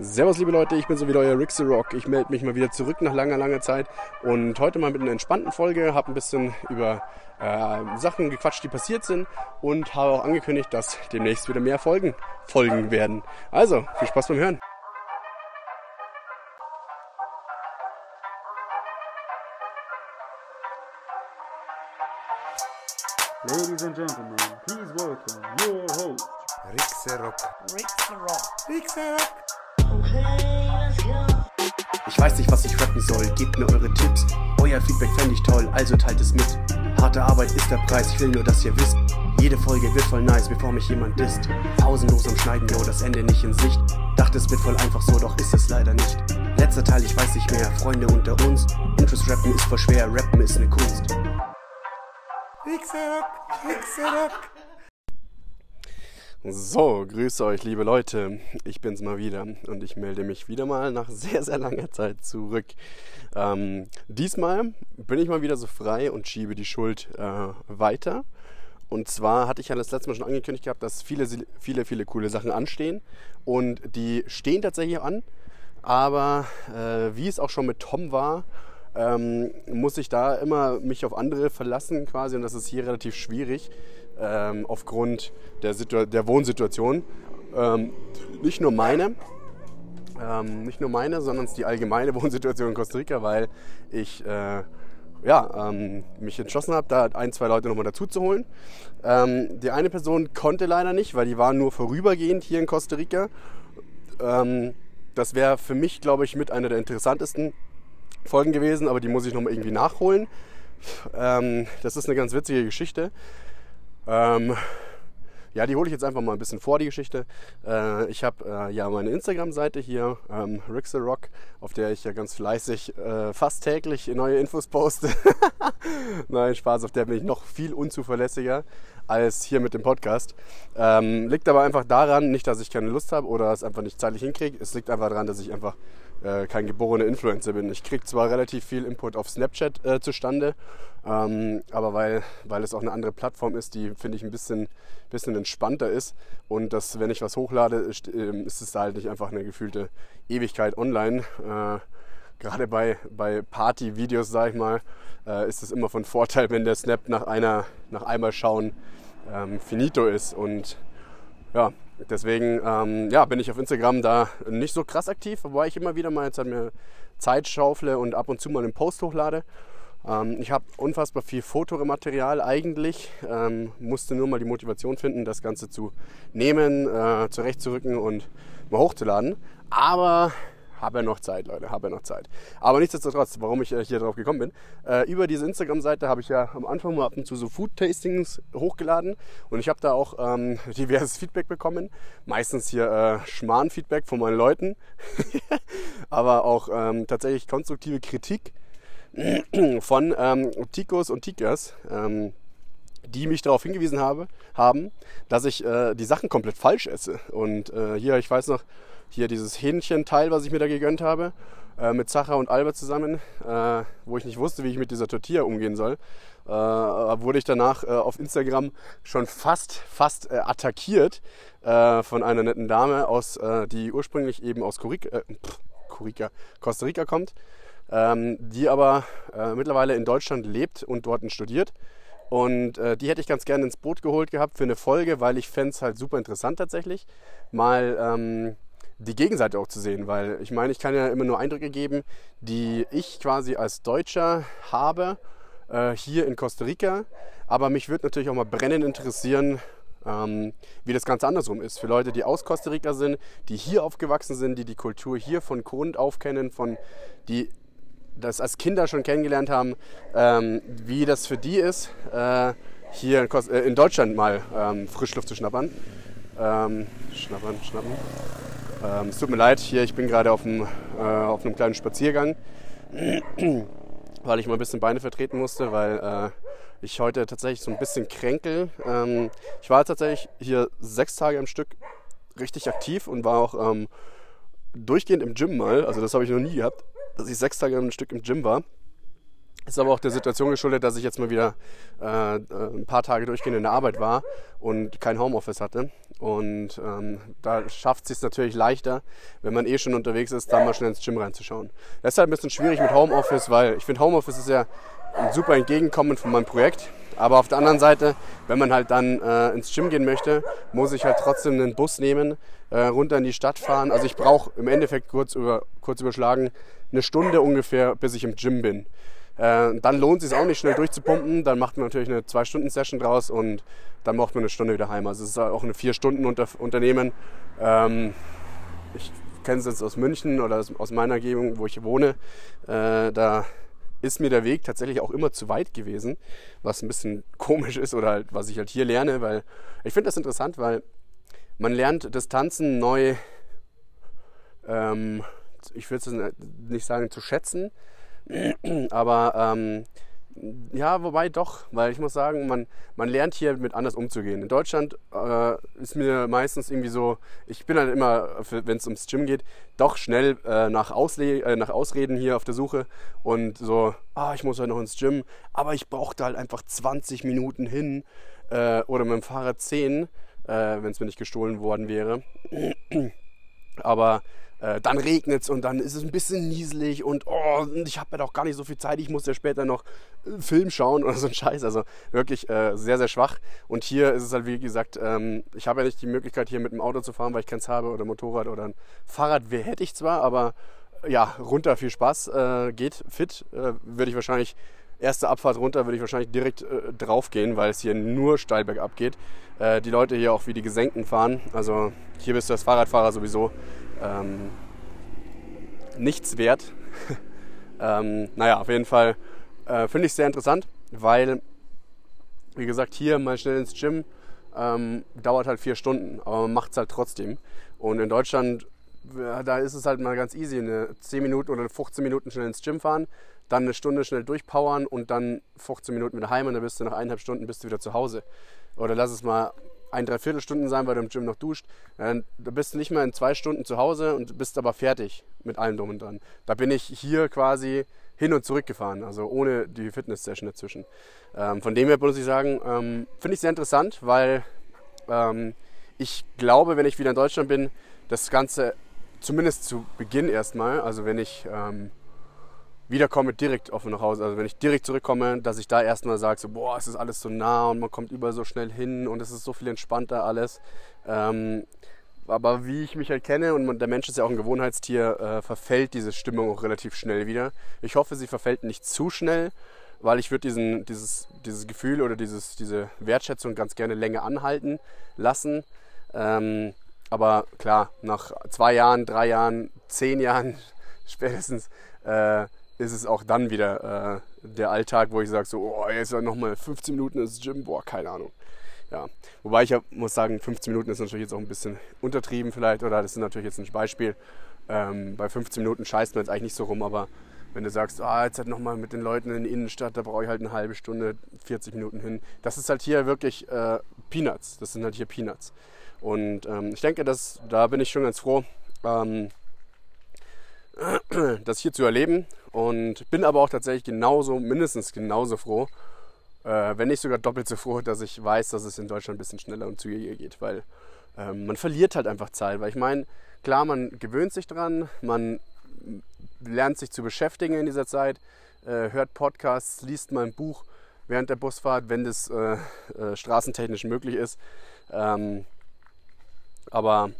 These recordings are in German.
Servus liebe Leute, ich bin so wieder euer the Rock. Ich melde mich mal wieder zurück nach langer, langer Zeit und heute mal mit einer entspannten Folge, habe ein bisschen über äh, Sachen gequatscht, die passiert sind und habe auch angekündigt, dass demnächst wieder mehr Folgen folgen werden. Also, viel Spaß beim Hören. Ladies and gentlemen, please welcome your host. Rixerock. Ich weiß nicht, was ich rappen soll, gebt mir eure Tipps. Euer Feedback fände ich toll, also teilt es mit. Harte Arbeit ist der Preis, ich will nur, dass ihr wisst. Jede Folge wird voll nice, bevor mich jemand disst. Pausenlos am Schneiden, yo, das Ende nicht in Sicht. Dachte, es wird voll einfach so, doch ist es leider nicht. Letzter Teil, ich weiß nicht mehr, Freunde unter uns. Interest rappen ist voll schwer, rappen ist eine Kunst. Rixerock. Rixerock. So, grüße euch, liebe Leute. Ich bin's mal wieder und ich melde mich wieder mal nach sehr, sehr langer Zeit zurück. Ähm, diesmal bin ich mal wieder so frei und schiebe die Schuld äh, weiter. Und zwar hatte ich ja das letzte Mal schon angekündigt gehabt, dass viele, viele, viele coole Sachen anstehen. Und die stehen tatsächlich an. Aber äh, wie es auch schon mit Tom war, ähm, muss ich da immer mich auf andere verlassen quasi. Und das ist hier relativ schwierig ähm, aufgrund der, der Wohnsituation. Ähm, nicht nur meine, ähm, nicht nur meine, sondern die allgemeine Wohnsituation in Costa Rica, weil ich äh, ja, ähm, mich entschlossen habe, da ein, zwei Leute nochmal dazu zu holen. Ähm, die eine Person konnte leider nicht, weil die war nur vorübergehend hier in Costa Rica. Ähm, das wäre für mich, glaube ich, mit einer der interessantesten Folgen gewesen, aber die muss ich nochmal irgendwie nachholen. Ähm, das ist eine ganz witzige Geschichte. Ähm, ja, die hole ich jetzt einfach mal ein bisschen vor, die Geschichte. Äh, ich habe äh, ja meine Instagram-Seite hier, ähm, Rock, auf der ich ja ganz fleißig äh, fast täglich neue Infos poste. Nein, Spaß, auf der bin ich noch viel unzuverlässiger als hier mit dem Podcast. Ähm, liegt aber einfach daran, nicht, dass ich keine Lust habe oder es einfach nicht zeitlich hinkriege. Es liegt einfach daran, dass ich einfach äh, kein geborener Influencer bin. Ich kriege zwar relativ viel Input auf Snapchat äh, zustande, ähm, aber weil, weil es auch eine andere Plattform ist, die finde ich ein bisschen, bisschen entspannter ist und dass, wenn ich was hochlade, ist, äh, ist es halt nicht einfach eine gefühlte Ewigkeit online. Äh, Gerade bei, bei Party-Videos, sage ich mal, äh, ist es immer von Vorteil, wenn der Snap nach, einer, nach einmal schauen ähm, finito ist. Und ja, deswegen ähm, ja, bin ich auf Instagram da nicht so krass aktiv, wobei ich immer wieder mal jetzt halt mir Zeit schaufle und ab und zu mal einen Post hochlade. Ähm, ich habe unfassbar viel Fotomaterial eigentlich, ähm, musste nur mal die Motivation finden, das Ganze zu nehmen, äh, zurechtzurücken und mal hochzuladen. Aber habe ja noch Zeit, Leute, habe ja noch Zeit. Aber nichtsdestotrotz, warum ich äh, hier drauf gekommen bin, äh, über diese Instagram-Seite habe ich ja am Anfang mal ab und zu so Food-Tastings hochgeladen und ich habe da auch ähm, diverses Feedback bekommen. Meistens hier äh, Schmarrn-Feedback von meinen Leuten, aber auch ähm, tatsächlich konstruktive Kritik von ähm, Tikos und Tikas. Ähm, die mich darauf hingewiesen habe, haben, dass ich äh, die Sachen komplett falsch esse. Und äh, hier, ich weiß noch, hier dieses Hähnchenteil, was ich mir da gegönnt habe, äh, mit Sacha und Albert zusammen, äh, wo ich nicht wusste, wie ich mit dieser Tortilla umgehen soll, äh, wurde ich danach äh, auf Instagram schon fast, fast äh, attackiert äh, von einer netten Dame, aus, die ursprünglich eben aus Curica, Curica, Costa Rica kommt, ähm, die aber mittlerweile in Deutschland lebt und dort studiert. Und äh, die hätte ich ganz gerne ins Boot geholt gehabt für eine Folge, weil ich fände es halt super interessant tatsächlich, mal ähm, die Gegenseite auch zu sehen, weil ich meine, ich kann ja immer nur Eindrücke geben, die ich quasi als Deutscher habe äh, hier in Costa Rica. Aber mich würde natürlich auch mal brennend interessieren, ähm, wie das Ganze andersrum ist. Für Leute, die aus Costa Rica sind, die hier aufgewachsen sind, die die Kultur hier von Grund auf kennen, von, die das als Kinder schon kennengelernt haben, ähm, wie das für die ist, äh, hier in, Kost äh, in Deutschland mal ähm, Frischluft zu schnappern. Ähm, schnappern, schnappen. Ähm, es tut mir leid, hier, ich bin gerade auf, äh, auf einem kleinen Spaziergang, weil ich mal ein bisschen Beine vertreten musste, weil äh, ich heute tatsächlich so ein bisschen kränkel. Ähm, ich war tatsächlich hier sechs Tage am Stück richtig aktiv und war auch ähm, durchgehend im Gym mal. Also das habe ich noch nie gehabt, dass ich sechs Tage am Stück im Gym war. Ist aber auch der Situation geschuldet, dass ich jetzt mal wieder äh, äh, ein paar Tage durchgehend in der Arbeit war und kein Homeoffice hatte. Und ähm, da schafft es sich natürlich leichter, wenn man eh schon unterwegs ist, da mal schnell ins Gym reinzuschauen. Halt ein bisschen schwierig mit Homeoffice, weil ich finde, Homeoffice ist ja ein super Entgegenkommen von meinem Projekt. Aber auf der anderen Seite, wenn man halt dann äh, ins Gym gehen möchte, muss ich halt trotzdem einen Bus nehmen, äh, runter in die Stadt fahren. Also ich brauche im Endeffekt kurz, über, kurz überschlagen eine Stunde ungefähr, bis ich im Gym bin. Äh, dann lohnt es sich auch nicht schnell durchzupumpen. Dann macht man natürlich eine 2-Stunden-Session draus und dann braucht man eine Stunde wieder heim. Also es ist auch eine 4-Stunden-Unternehmen. Ähm, ich kenne es jetzt aus München oder aus meiner Gegend, wo ich wohne. Äh, da ist mir der Weg tatsächlich auch immer zu weit gewesen, was ein bisschen komisch ist oder halt, was ich halt hier lerne, weil ich finde das interessant, weil man lernt Distanzen neu, ähm, ich würde es nicht sagen zu schätzen, aber ähm, ja, wobei doch, weil ich muss sagen, man, man lernt hier mit anders umzugehen. In Deutschland äh, ist mir meistens irgendwie so, ich bin halt immer, wenn es ums Gym geht, doch schnell äh, nach, Ausle äh, nach Ausreden hier auf der Suche und so, ah, ich muss halt noch ins Gym, aber ich brauchte halt einfach 20 Minuten hin äh, oder mit dem Fahrrad 10, äh, wenn es mir nicht gestohlen worden wäre. aber äh, dann regnet es und dann ist es ein bisschen nieselig und oh, ich habe ja doch gar nicht so viel Zeit, ich muss ja später noch äh, Film schauen oder so ein Scheiß. Also wirklich äh, sehr, sehr schwach. Und hier ist es halt, wie gesagt, ähm, ich habe ja nicht die Möglichkeit, hier mit dem Auto zu fahren, weil ich keins habe oder Motorrad oder ein Fahrrad hätte ich zwar, aber ja, runter viel Spaß, äh, geht fit, äh, würde ich wahrscheinlich erste Abfahrt runter würde ich wahrscheinlich direkt äh, drauf gehen, weil es hier nur steil bergab geht. Äh, die Leute hier auch wie die Gesenkten fahren. Also hier bist du als Fahrradfahrer sowieso ähm, nichts wert. ähm, naja, auf jeden Fall äh, finde ich sehr interessant, weil, wie gesagt, hier mal schnell ins Gym ähm, dauert halt vier Stunden, aber man macht es halt trotzdem. Und in Deutschland, da ist es halt mal ganz easy, eine 10 Minuten oder 15 Minuten schnell ins Gym fahren, dann eine Stunde schnell durchpowern und dann 15 Minuten wieder heim und dann bist du nach eineinhalb Stunden bist du wieder zu Hause. Oder lass es mal ein Dreiviertelstunden sein, weil du im Gym noch duscht. Dann bist du nicht mehr in zwei Stunden zu Hause und bist aber fertig mit allem drum und dran. Da bin ich hier quasi hin und zurück gefahren, also ohne die Fitness-Session dazwischen. Ähm, von dem her muss ich sagen, ähm, finde ich sehr interessant, weil ähm, ich glaube, wenn ich wieder in Deutschland bin, das Ganze zumindest zu Beginn erstmal, also wenn ich wiederkomme, direkt offen nach Hause. Also wenn ich direkt zurückkomme, dass ich da erstmal sage, so, boah, es ist alles so nah und man kommt überall so schnell hin und es ist so viel entspannter alles. Ähm, aber wie ich mich halt kenne und der Mensch ist ja auch ein Gewohnheitstier, äh, verfällt diese Stimmung auch relativ schnell wieder. Ich hoffe, sie verfällt nicht zu schnell, weil ich würde dieses, dieses Gefühl oder dieses, diese Wertschätzung ganz gerne länger anhalten lassen. Ähm, aber klar, nach zwei Jahren, drei Jahren, zehn Jahren spätestens äh, ist es auch dann wieder äh, der Alltag, wo ich sage so, oh, jetzt nochmal 15 Minuten ins Gym, boah, keine Ahnung. Ja, wobei ich ja muss sagen, 15 Minuten ist natürlich jetzt auch ein bisschen untertrieben vielleicht, oder das ist natürlich jetzt ein Beispiel. Ähm, bei 15 Minuten scheißt man jetzt eigentlich nicht so rum, aber wenn du sagst, ah, jetzt halt nochmal mit den Leuten in der Innenstadt, da brauche ich halt eine halbe Stunde, 40 Minuten hin. Das ist halt hier wirklich äh, Peanuts. Das sind halt hier Peanuts. Und ähm, ich denke, dass, da bin ich schon ganz froh, ähm, das hier zu erleben und bin aber auch tatsächlich genauso, mindestens genauso froh, äh, wenn nicht sogar doppelt so froh, dass ich weiß, dass es in Deutschland ein bisschen schneller und zügiger geht, weil ähm, man verliert halt einfach Zeit. Weil ich meine, klar, man gewöhnt sich dran, man lernt sich zu beschäftigen in dieser Zeit, äh, hört Podcasts, liest mal ein Buch während der Busfahrt, wenn das äh, straßentechnisch möglich ist. Ähm, aber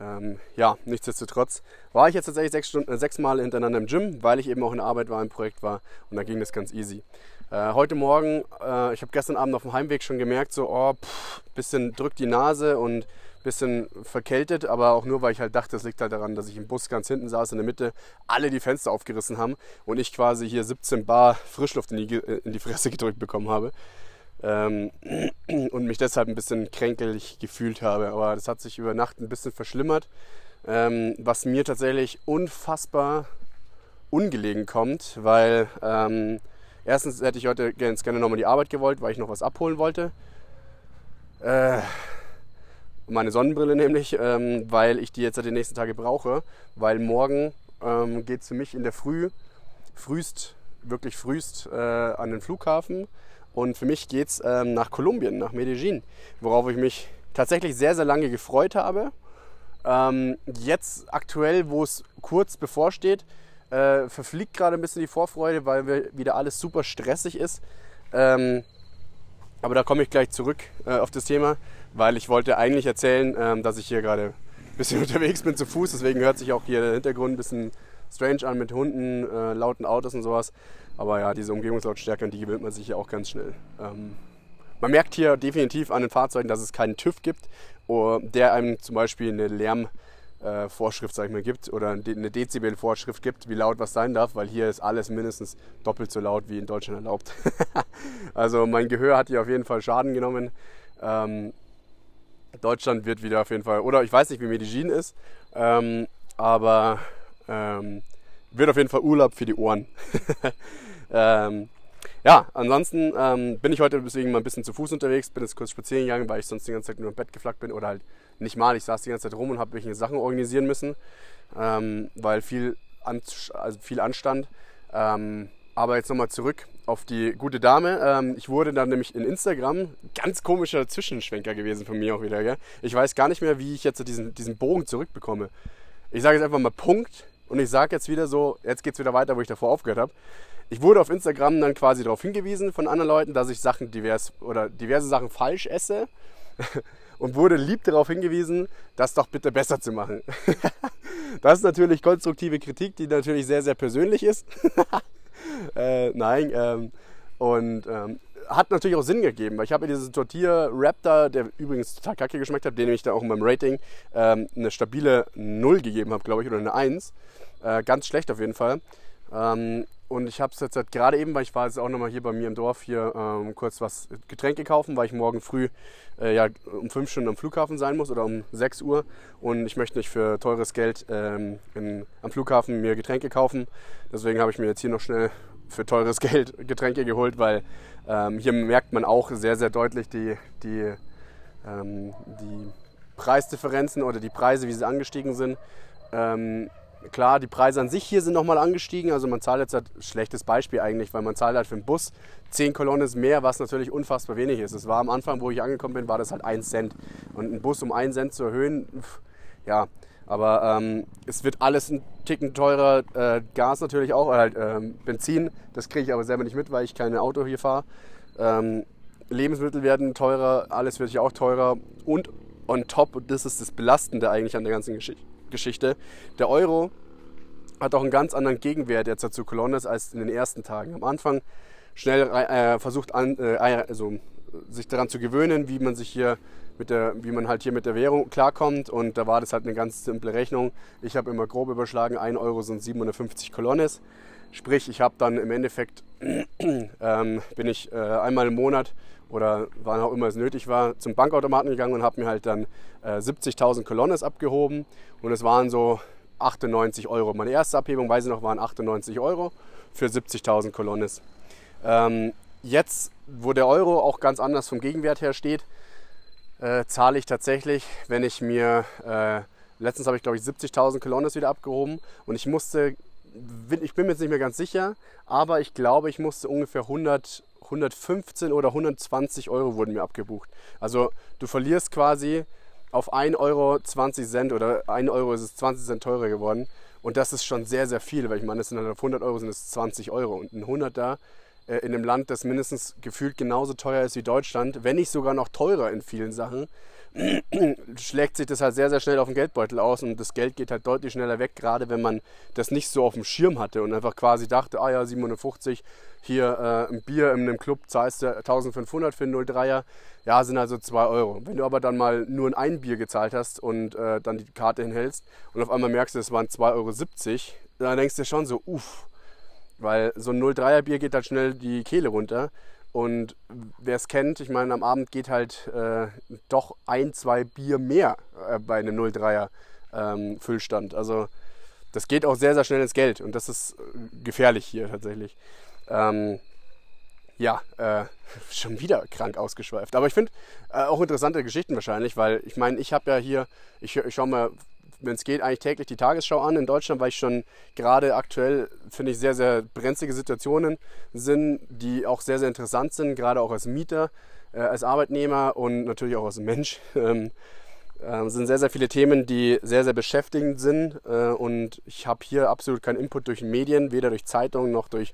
ähm, ja, nichtsdestotrotz war ich jetzt tatsächlich sechs, Stunden, äh, sechs Mal hintereinander im Gym, weil ich eben auch in Arbeit war, im Projekt war und da ging das ganz easy. Äh, heute Morgen, äh, ich habe gestern Abend auf dem Heimweg schon gemerkt, so, oh, pff, bisschen drückt die Nase und bisschen verkältet, aber auch nur, weil ich halt dachte, es liegt halt daran, dass ich im Bus ganz hinten saß in der Mitte, alle die Fenster aufgerissen haben und ich quasi hier 17 Bar Frischluft in die, in die Fresse gedrückt bekommen habe ähm, und mich deshalb ein bisschen kränkelig gefühlt habe. Aber das hat sich über Nacht ein bisschen verschlimmert, ähm, was mir tatsächlich unfassbar ungelegen kommt, weil ähm, erstens hätte ich heute ganz gerne nochmal die Arbeit gewollt, weil ich noch was abholen wollte. Äh, meine Sonnenbrille nämlich, ähm, weil ich die jetzt die nächsten Tage brauche, weil morgen ähm, geht es für mich in der Früh, frühst, wirklich frühst äh, an den Flughafen und für mich geht es ähm, nach Kolumbien, nach Medellin, worauf ich mich tatsächlich sehr, sehr lange gefreut habe. Ähm, jetzt aktuell, wo es kurz bevorsteht, äh, verfliegt gerade ein bisschen die Vorfreude, weil wieder alles super stressig ist. Ähm, aber da komme ich gleich zurück äh, auf das Thema, weil ich wollte eigentlich erzählen, ähm, dass ich hier gerade ein bisschen unterwegs bin zu Fuß. Deswegen hört sich auch hier der Hintergrund ein bisschen strange an mit Hunden, äh, lauten Autos und sowas. Aber ja, diese Umgebungslautstärke, die gewöhnt man sich ja auch ganz schnell. Ähm, man merkt hier definitiv an den Fahrzeugen, dass es keinen TÜV gibt, der einem zum Beispiel eine Lärmvorschrift, sag ich mal, gibt oder eine Dezibel-Vorschrift gibt, wie laut was sein darf, weil hier ist alles mindestens doppelt so laut wie in Deutschland erlaubt. also mein Gehör hat hier auf jeden Fall Schaden genommen. Ähm, Deutschland wird wieder auf jeden Fall, oder ich weiß nicht, wie Medellin ist, ähm, aber ähm, wird auf jeden Fall Urlaub für die Ohren. ähm, ja, ansonsten ähm, bin ich heute deswegen mal ein bisschen zu Fuß unterwegs, bin jetzt kurz spazieren gegangen, weil ich sonst die ganze Zeit nur im Bett geflackt bin oder halt nicht mal. Ich saß die ganze Zeit rum und habe welche Sachen organisieren müssen, ähm, weil viel, an, also viel anstand. Ähm, aber jetzt nochmal zurück auf die gute Dame. Ähm, ich wurde dann nämlich in Instagram, ganz komischer Zwischenschwenker gewesen von mir auch wieder. Gell? Ich weiß gar nicht mehr, wie ich jetzt diesen, diesen Bogen zurückbekomme. Ich sage jetzt einfach mal Punkt und ich sage jetzt wieder so, jetzt geht es wieder weiter, wo ich davor aufgehört habe. Ich wurde auf Instagram dann quasi darauf hingewiesen von anderen Leuten, dass ich Sachen divers oder diverse Sachen falsch esse und wurde lieb darauf hingewiesen, das doch bitte besser zu machen. das ist natürlich konstruktive Kritik, die natürlich sehr, sehr persönlich ist. äh, nein, ähm, und ähm, hat natürlich auch Sinn gegeben, weil ich habe mir diesen Tortilla Raptor, der übrigens total kacke geschmeckt hat, den ich da auch in meinem Rating ähm, eine stabile 0 gegeben habe, glaube ich, oder eine 1. Äh, ganz schlecht auf jeden Fall. Ähm, und ich habe es jetzt halt gerade eben, weil ich war jetzt auch nochmal hier bei mir im Dorf, hier ähm, kurz was Getränke kaufen, weil ich morgen früh äh, ja, um 5 Stunden am Flughafen sein muss oder um 6 Uhr. Und ich möchte nicht für teures Geld ähm, in, am Flughafen mir Getränke kaufen. Deswegen habe ich mir jetzt hier noch schnell für teures Geld Getränke geholt, weil ähm, hier merkt man auch sehr, sehr deutlich die, die, ähm, die Preisdifferenzen oder die Preise, wie sie angestiegen sind. Ähm, klar, die Preise an sich hier sind nochmal angestiegen. Also man zahlt jetzt halt, schlechtes Beispiel eigentlich, weil man zahlt halt für einen Bus 10 Kolonnen mehr, was natürlich unfassbar wenig ist. Es war am Anfang, wo ich angekommen bin, war das halt 1 Cent. Und einen Bus um 1 Cent zu erhöhen, pff, ja, aber ähm, es wird alles ein Ticken teurer. Äh, Gas natürlich auch, halt ähm, Benzin. Das kriege ich aber selber nicht mit, weil ich kein Auto hier fahre. Ähm, Lebensmittel werden teurer, alles wird hier auch teurer. Und on top, das ist das Belastende eigentlich an der ganzen Gesch Geschichte, der Euro hat auch einen ganz anderen Gegenwert jetzt zu Colonnes als in den ersten Tagen. Am Anfang schnell äh, versucht, an, äh, also, sich daran zu gewöhnen, wie man sich hier mit der, wie man halt hier mit der Währung klarkommt. Und da war das halt eine ganz simple Rechnung. Ich habe immer grob überschlagen, 1 Euro sind 750 Kolonnes. Sprich, ich habe dann im Endeffekt, ähm, bin ich äh, einmal im Monat oder wann auch immer es nötig war, zum Bankautomaten gegangen und habe mir halt dann äh, 70.000 Kolonnes abgehoben. Und es waren so 98 Euro. Meine erste Abhebung, weiß ich noch, waren 98 Euro für 70.000 Kolonnes. Ähm, jetzt, wo der Euro auch ganz anders vom Gegenwert her steht, äh, zahle ich tatsächlich, wenn ich mir, äh, letztens habe ich glaube ich 70.000 Kolonnes wieder abgehoben und ich musste, ich bin mir jetzt nicht mehr ganz sicher, aber ich glaube, ich musste ungefähr 100, 115 oder 120 Euro wurden mir abgebucht. Also du verlierst quasi auf 1 Euro 20 Cent oder 1 Euro ist es 20 Cent teurer geworden. Und das ist schon sehr, sehr viel, weil ich meine, das sind halt auf 100 Euro sind es 20 Euro. Und ein 100 da äh, in einem Land, das mindestens gefühlt genauso teuer ist wie Deutschland, wenn nicht sogar noch teurer in vielen Sachen, schlägt sich das halt sehr, sehr schnell auf den Geldbeutel aus und das Geld geht halt deutlich schneller weg, gerade wenn man das nicht so auf dem Schirm hatte und einfach quasi dachte, ah ja, 750, hier äh, ein Bier in einem Club zahlst du 1500 für einen 03er, ja, sind also 2 Euro. Wenn du aber dann mal nur ein Bier gezahlt hast und äh, dann die Karte hinhältst und auf einmal merkst du, es waren 2,70 Euro, dann denkst du schon so, uff, weil so ein 03er Bier geht halt schnell die Kehle runter. Und wer es kennt, ich meine, am Abend geht halt äh, doch ein, zwei Bier mehr äh, bei einem 03er ähm, Füllstand. Also das geht auch sehr, sehr schnell ins Geld und das ist äh, gefährlich hier tatsächlich. Ähm, ja, äh, schon wieder krank ausgeschweift. Aber ich finde äh, auch interessante Geschichten wahrscheinlich, weil ich meine, ich habe ja hier, ich, ich schaue mal wenn es geht, eigentlich täglich die Tagesschau an in Deutschland, weil ich schon gerade aktuell, finde ich, sehr, sehr brenzlige Situationen sind, die auch sehr, sehr interessant sind, gerade auch als Mieter. äh, als Arbeitnehmer und natürlich auch als Mensch. Ähm, äh, sind sehr, sehr viele Themen, die sehr, sehr beschäftigend sind. Äh, und ich habe hier absolut keinen Input durch Medien, weder durch Zeitungen noch durch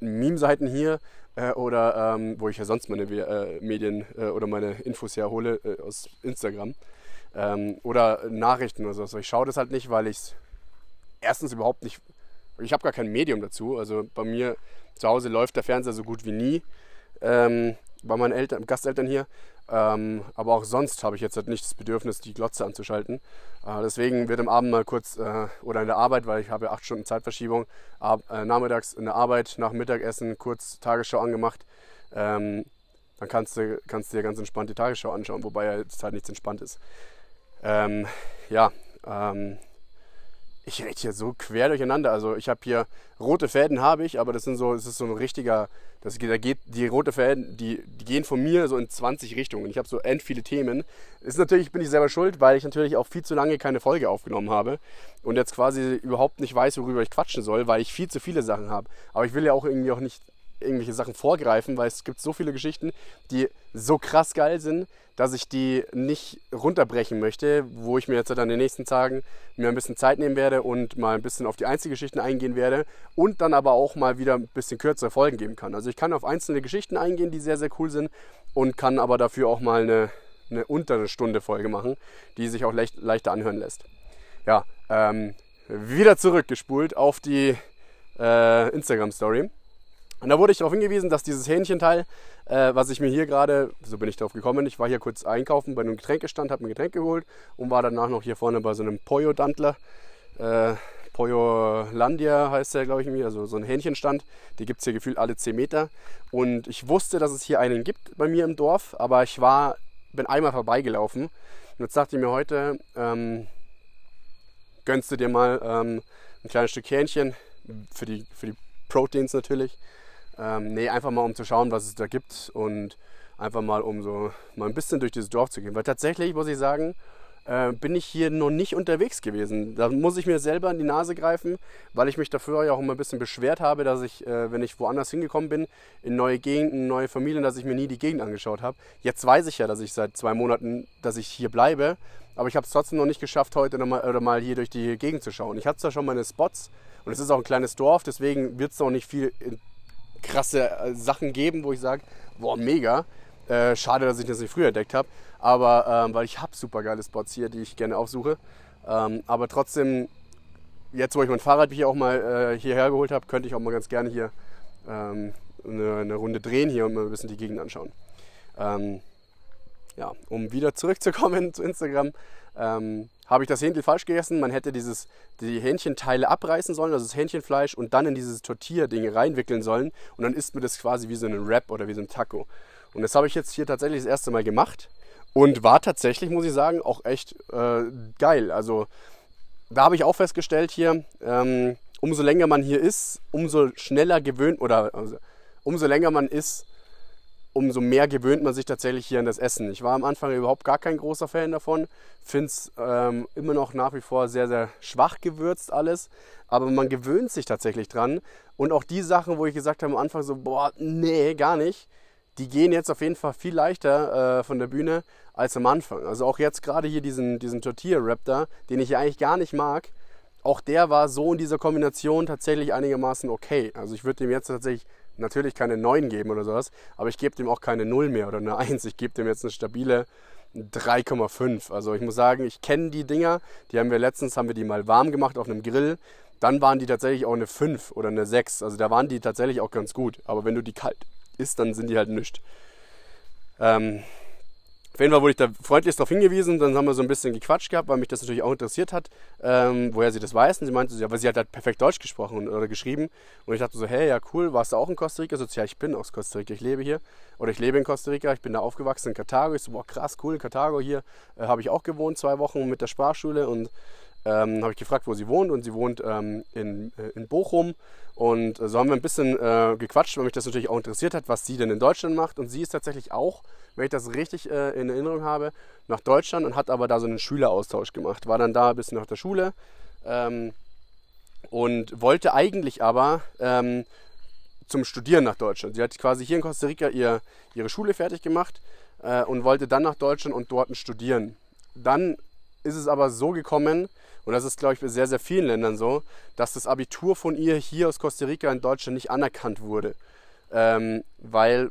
Meme-Seiten hier äh, oder ähm, wo ich ja sonst meine äh, Medien oder meine Infos herhole aus Instagram ähm, oder Nachrichten oder so. Ich schaue das halt nicht, weil ich es erstens überhaupt nicht, ich habe gar kein Medium dazu. Also bei mir zu Hause läuft der Fernseher so gut wie nie. Ähm, bei meinen Eltern, Gasteltern hier. Ähm, aber auch sonst habe ich jetzt halt nicht das Bedürfnis, die Glotze anzuschalten. Äh, deswegen wird am Abend mal kurz äh, oder in der Arbeit, weil ich habe ja acht Stunden Zeitverschiebung, ab, äh, nachmittags in der Arbeit nach Mittagessen kurz Tagesschau angemacht. Ähm, dann kannst du, kannst du dir ganz entspannt die Tagesschau anschauen, wobei ja jetzt halt nichts entspannt ist. Ähm, ja, ähm, ich rede hier so quer durcheinander. Also ich habe hier rote Fäden habe ich, aber das sind so, das ist so ein richtiger, das da geht die rote Fäden, die, die gehen von mir so in 20 Richtungen. Ich habe so end viele Themen. Ist natürlich bin ich selber schuld, weil ich natürlich auch viel zu lange keine Folge aufgenommen habe und jetzt quasi überhaupt nicht weiß, worüber ich quatschen soll, weil ich viel zu viele Sachen habe. Aber ich will ja auch irgendwie auch nicht irgendwelche Sachen vorgreifen, weil es gibt so viele Geschichten, die so krass geil sind, dass ich die nicht runterbrechen möchte, wo ich mir jetzt dann in den nächsten Tagen mir ein bisschen Zeit nehmen werde und mal ein bisschen auf die Einzelgeschichten eingehen werde und dann aber auch mal wieder ein bisschen kürzere Folgen geben kann. Also ich kann auf einzelne Geschichten eingehen, die sehr, sehr cool sind und kann aber dafür auch mal eine, eine untere Stunde Folge machen, die sich auch leicht, leichter anhören lässt. Ja, ähm, wieder zurückgespult auf die äh, Instagram-Story. Und da wurde ich darauf hingewiesen, dass dieses Hähnchenteil, äh, was ich mir hier gerade, so bin ich darauf gekommen, ich war hier kurz einkaufen bei einem Getränkestand, habe ein Getränk geholt und war danach noch hier vorne bei so einem Pollo-Dantler. Äh, Landia heißt der, glaube ich, irgendwie, also so ein Hähnchenstand. Die gibt es hier gefühlt alle 10 Meter. Und ich wusste, dass es hier einen gibt bei mir im Dorf, aber ich war, bin einmal vorbeigelaufen. Und jetzt dachte ich mir heute, ähm, gönnst du dir mal ähm, ein kleines Stück Hähnchen für die, für die Proteins natürlich. Ähm, nee, einfach mal um zu schauen, was es da gibt und einfach mal um so mal ein bisschen durch dieses Dorf zu gehen. Weil tatsächlich muss ich sagen, äh, bin ich hier noch nicht unterwegs gewesen. Da muss ich mir selber in die Nase greifen, weil ich mich dafür ja auch immer ein bisschen beschwert habe, dass ich, äh, wenn ich woanders hingekommen bin, in neue Gegenden, neue Familien, dass ich mir nie die Gegend angeschaut habe. Jetzt weiß ich ja, dass ich seit zwei Monaten, dass ich hier bleibe, aber ich habe es trotzdem noch nicht geschafft, heute mal, oder mal hier durch die Gegend zu schauen. Ich hatte zwar schon meine Spots und es ist auch ein kleines Dorf, deswegen wird es noch nicht viel krasse äh, Sachen geben, wo ich sage, boah, mega. Äh, schade, dass ich das nicht früher entdeckt habe. Aber ähm, weil ich habe super geile Spots hier, die ich gerne aufsuche. Ähm, aber trotzdem, jetzt wo ich mein Fahrrad hier auch mal äh, hierher geholt habe, könnte ich auch mal ganz gerne hier ähm, eine, eine, Runde drehen hier und mal ein bisschen die Gegend anschauen. Ähm, ja, um wieder zurückzukommen zu Instagram, ähm, habe ich das Hähnchen falsch gegessen. Man hätte dieses, die Hähnchenteile abreißen sollen, also das Hähnchenfleisch, und dann in dieses Tortilla-Ding reinwickeln sollen. Und dann isst man das quasi wie so ein Wrap oder wie so ein Taco. Und das habe ich jetzt hier tatsächlich das erste Mal gemacht. Und war tatsächlich, muss ich sagen, auch echt äh, geil. Also da habe ich auch festgestellt hier, ähm, umso länger man hier ist, umso schneller gewöhnt oder also, umso länger man ist, umso mehr gewöhnt man sich tatsächlich hier an das Essen. Ich war am Anfang überhaupt gar kein großer Fan davon. Finde es ähm, immer noch nach wie vor sehr, sehr schwach gewürzt alles. Aber man gewöhnt sich tatsächlich dran. Und auch die Sachen, wo ich gesagt habe am Anfang so, boah, nee, gar nicht, die gehen jetzt auf jeden Fall viel leichter äh, von der Bühne als am Anfang. Also auch jetzt gerade hier diesen, diesen Tortilla-Rap da, den ich ja eigentlich gar nicht mag, auch der war so in dieser Kombination tatsächlich einigermaßen okay. Also ich würde dem jetzt tatsächlich natürlich keine 9 geben oder sowas, aber ich gebe dem auch keine 0 mehr oder eine 1. Ich gebe dem jetzt eine stabile 3,5. Also ich muss sagen, ich kenne die Dinger. Die haben wir letztens, haben wir die mal warm gemacht auf einem Grill. Dann waren die tatsächlich auch eine 5 oder eine 6. Also da waren die tatsächlich auch ganz gut. Aber wenn du die kalt isst, dann sind die halt nichts. Ähm, auf jeden Fall wurde ich da freundlichst darauf hingewiesen, dann haben wir so ein bisschen gequatscht gehabt, weil mich das natürlich auch interessiert hat, ähm, woher sie das weiß. Und sie meinte, weil sie hat halt perfekt Deutsch gesprochen oder geschrieben. Und ich dachte so, hey, ja cool, warst du auch in Costa Rica? So, ja, ich bin aus Costa Rica, ich lebe hier. Oder ich lebe in Costa Rica, ich bin da aufgewachsen in Karthago. Ich so, boah, krass, cool, Karthago hier äh, habe ich auch gewohnt, zwei Wochen mit der Sprachschule. Und ähm, habe ich gefragt, wo sie wohnt. Und sie wohnt ähm, in, äh, in Bochum. Und äh, so haben wir ein bisschen äh, gequatscht, weil mich das natürlich auch interessiert hat, was sie denn in Deutschland macht. Und sie ist tatsächlich auch wenn ich das richtig äh, in Erinnerung habe, nach Deutschland und hat aber da so einen Schüleraustausch gemacht. War dann da bis nach der Schule ähm, und wollte eigentlich aber ähm, zum Studieren nach Deutschland. Sie hat quasi hier in Costa Rica ihr, ihre Schule fertig gemacht äh, und wollte dann nach Deutschland und dort studieren. Dann ist es aber so gekommen, und das ist, glaube ich, bei sehr, sehr vielen Ländern so, dass das Abitur von ihr hier aus Costa Rica in Deutschland nicht anerkannt wurde. Ähm, weil,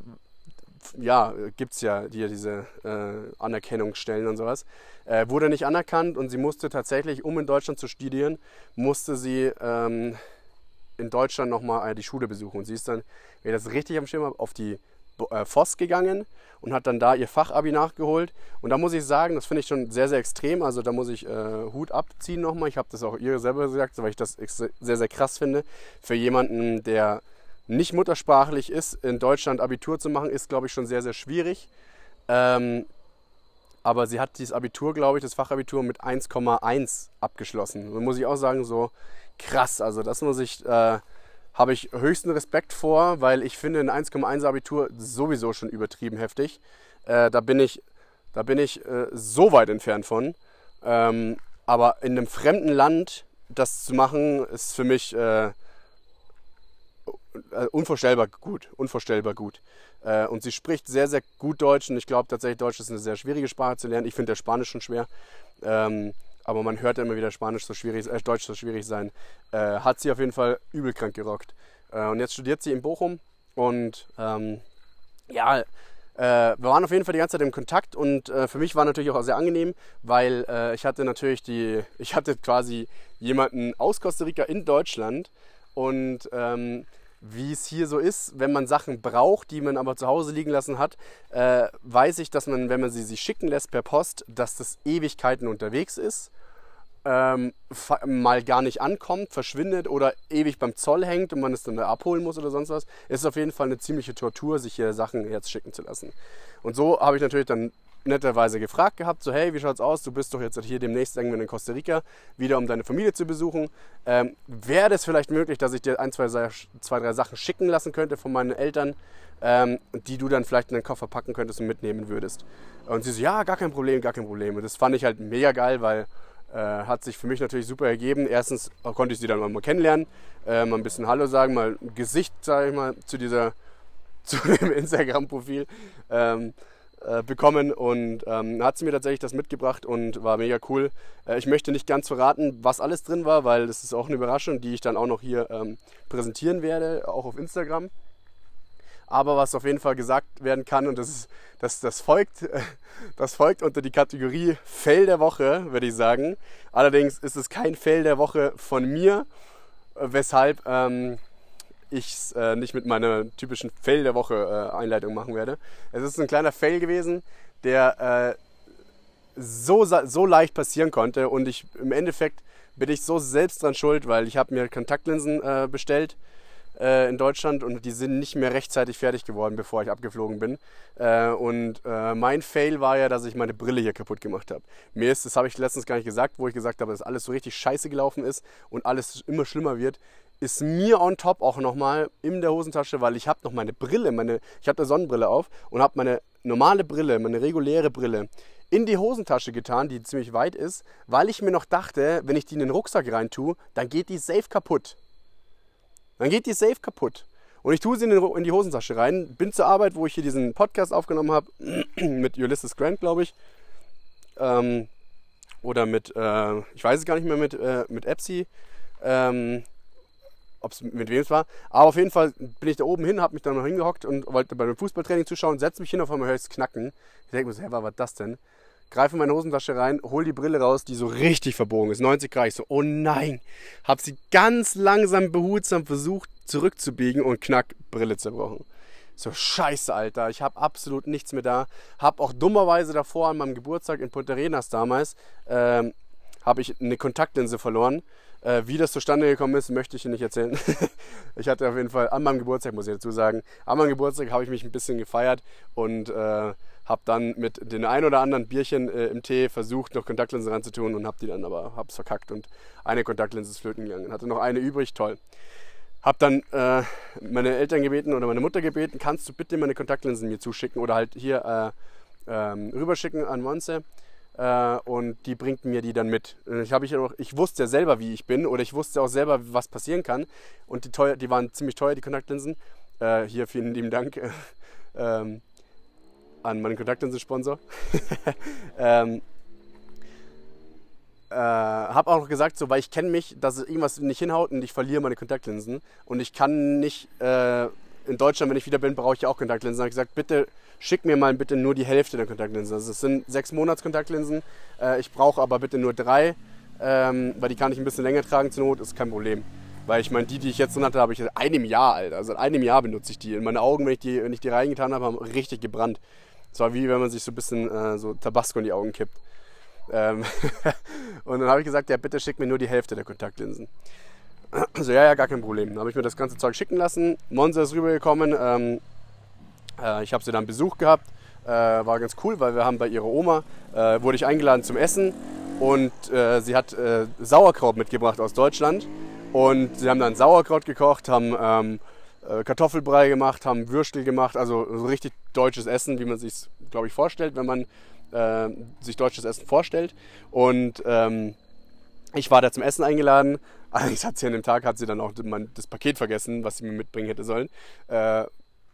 ja, gibt es ja hier diese äh, Anerkennungsstellen und sowas. Äh, wurde nicht anerkannt und sie musste tatsächlich, um in Deutschland zu studieren, musste sie ähm, in Deutschland nochmal äh, die Schule besuchen. Und sie ist dann, wenn ich das richtig am Schirm habe, auf die äh, Voss gegangen und hat dann da ihr Fachabi nachgeholt. Und da muss ich sagen, das finde ich schon sehr, sehr extrem. Also da muss ich äh, Hut abziehen nochmal. Ich habe das auch ihr selber gesagt, weil ich das sehr, sehr krass finde. Für jemanden, der nicht muttersprachlich ist, in Deutschland Abitur zu machen, ist, glaube ich, schon sehr, sehr schwierig. Ähm, aber sie hat dieses Abitur, glaube ich, das Fachabitur mit 1,1 abgeschlossen. Da muss ich auch sagen, so krass. Also das muss ich, äh, habe ich höchsten Respekt vor, weil ich finde ein 1,1 Abitur sowieso schon übertrieben heftig. Äh, da bin ich, da bin ich äh, so weit entfernt von. Ähm, aber in einem fremden Land das zu machen, ist für mich äh, äh, unvorstellbar gut. Unvorstellbar gut. Äh, und sie spricht sehr, sehr gut Deutsch und ich glaube tatsächlich, Deutsch ist eine sehr schwierige Sprache zu lernen. Ich finde der Spanisch schon schwer. Ähm, aber man hört ja immer wieder Spanisch so schwierig, äh, Deutsch so schwierig sein. Äh, hat sie auf jeden Fall übel krank gerockt. Äh, und jetzt studiert sie in Bochum und ähm, ja, äh, wir waren auf jeden Fall die ganze Zeit im Kontakt und äh, für mich war natürlich auch sehr angenehm, weil äh, ich hatte natürlich die, ich hatte quasi jemanden aus Costa Rica in Deutschland und ähm, wie es hier so ist, wenn man Sachen braucht, die man aber zu Hause liegen lassen hat, äh, weiß ich, dass man, wenn man sie sich schicken lässt per Post, dass das Ewigkeiten unterwegs ist, ähm, mal gar nicht ankommt, verschwindet oder ewig beim Zoll hängt und man es dann abholen muss oder sonst was. Es ist auf jeden Fall eine ziemliche Tortur, sich hier Sachen jetzt schicken zu lassen. Und so habe ich natürlich dann netterweise gefragt gehabt, so hey, wie schaut's aus? Du bist doch jetzt hier demnächst irgendwann in Costa Rica, wieder um deine Familie zu besuchen. Ähm, Wäre es vielleicht möglich, dass ich dir ein, zwei, zwei, drei Sachen schicken lassen könnte von meinen Eltern, ähm, die du dann vielleicht in den Koffer packen könntest und mitnehmen würdest? Und sie so, ja, gar kein Problem, gar kein Problem. Und das fand ich halt mega geil, weil hat sich für mich natürlich super ergeben. Erstens konnte ich sie dann mal kennenlernen, äh, mal ein bisschen Hallo sagen, mal ein Gesicht, sage ich mal, zu dieser, zu dem Instagram-Profil. Ähm, äh, bekommen und ähm, hat sie mir tatsächlich das mitgebracht und war mega cool. Äh, ich möchte nicht ganz verraten, was alles drin war, weil das ist auch eine Überraschung, die ich dann auch noch hier ähm, präsentieren werde, auch auf Instagram. Aber was auf jeden Fall gesagt werden kann, und das, ist, das, das, folgt, das folgt unter die Kategorie Fail der Woche, würde ich sagen. Allerdings ist es kein Fail der Woche von mir, weshalb ähm, ich es äh, nicht mit meiner typischen Fail der Woche äh, Einleitung machen werde. Es ist ein kleiner Fail gewesen, der äh, so, so leicht passieren konnte und ich im Endeffekt bin ich so selbst dran schuld, weil ich habe mir Kontaktlinsen äh, bestellt äh, in Deutschland und die sind nicht mehr rechtzeitig fertig geworden, bevor ich abgeflogen bin. Äh, und mein Fail war ja, dass ich meine Brille hier kaputt gemacht habe. Mir ist, das habe ich letztens gar nicht gesagt, wo ich gesagt habe, dass alles so richtig scheiße gelaufen ist und alles immer schlimmer wird, ist mir on top auch nochmal in der Hosentasche, weil ich habe noch meine Brille, meine, ich habe eine Sonnenbrille auf und habe meine normale Brille, meine reguläre Brille in die Hosentasche getan, die ziemlich weit ist, weil ich mir noch dachte, wenn ich die in den Rucksack rein tue, dann geht die safe kaputt. Dann geht die safe kaputt. Und ich tue sie in die Hosentasche rein, bin zur Arbeit, wo ich hier diesen Podcast aufgenommen habe, mit Ulysses Grant, glaube ich. Ähm, oder mit, äh, ich weiß es gar nicht mehr, mit, äh, mit Epsi. Ähm, ob es mit wem es war. Aber auf jeden Fall bin ich da oben hin, habe mich dann noch hingehockt und wollte bei dem Fußballtraining zuschauen, setze mich hin, auf einmal höre ich es knacken. Ich denke mir so, hä, was war das denn? Greife in meine Hosentasche rein, hol die Brille raus, die so richtig verbogen ist, 90 Grad. Ich so, oh nein. Hab sie ganz langsam, behutsam versucht zurückzubiegen und knack, Brille zerbrochen. So, scheiße, Alter, ich habe absolut nichts mehr da. Hab auch dummerweise davor an meinem Geburtstag in Punta Arenas damals, ähm, habe ich eine Kontaktlinse verloren äh, wie das zustande gekommen ist, möchte ich Ihnen nicht erzählen. ich hatte auf jeden Fall an meinem Geburtstag, muss ich dazu sagen, an meinem Geburtstag habe ich mich ein bisschen gefeiert und äh, habe dann mit den ein oder anderen Bierchen äh, im Tee versucht, noch Kontaktlinsen ranzutun und habe die dann aber hab's verkackt und eine Kontaktlinse ist flöten gegangen. Hatte noch eine übrig, toll. Hab dann äh, meine Eltern gebeten oder meine Mutter gebeten, kannst du bitte meine Kontaktlinsen mir zuschicken oder halt hier äh, ähm, rüberschicken an Monse und die bringt mir die dann mit. Ich, ich, auch, ich wusste ja selber, wie ich bin oder ich wusste auch selber, was passieren kann und die, teuer, die waren ziemlich teuer, die Kontaktlinsen. Äh, hier vielen lieben Dank äh, ähm, an meinen Kontaktlinsen-Sponsor. ähm, äh, habe auch gesagt, so, weil ich kenne mich, dass irgendwas nicht hinhaut und ich verliere meine Kontaktlinsen. Und ich kann nicht, äh, in Deutschland, wenn ich wieder bin, brauche ich auch Kontaktlinsen. habe ich gesagt, bitte schick mir mal bitte nur die Hälfte der Kontaktlinsen. Also es sind sechs Monats Kontaktlinsen. Äh, ich brauche aber bitte nur drei, ähm, weil die kann ich ein bisschen länger tragen zur Not, ist kein Problem. Weil ich meine, die, die ich jetzt drin hatte, habe ich seit einem Jahr, Alter. Also seit einem Jahr benutze ich die. In meine Augen, wenn ich die, wenn ich die reingetan habe, haben richtig gebrannt. Es war wie wenn man sich so ein bisschen äh, so Tabasco in die Augen kippt. Ähm und dann habe ich gesagt, ja, bitte schick mir nur die Hälfte der Kontaktlinsen. Also ja, ja, gar kein Problem. Dann habe ich mir das ganze Zeug schicken lassen. Monza ist rübergekommen. Ähm, äh, ich habe sie dann Besuch gehabt. Äh, war ganz cool, weil wir haben bei ihrer Oma, äh, wurde ich eingeladen zum Essen und äh, sie hat äh, Sauerkraut mitgebracht aus Deutschland. Und sie haben dann Sauerkraut gekocht, haben ähm, äh, Kartoffelbrei gemacht, haben Würstel gemacht, also so richtig deutsches Essen, wie man sich glaube ich, vorstellt, wenn man sich deutsches Essen vorstellt. Und ähm, ich war da zum Essen eingeladen. Allerdings hat sie an dem Tag hat sie dann auch das Paket vergessen, was sie mir mitbringen hätte sollen. Äh,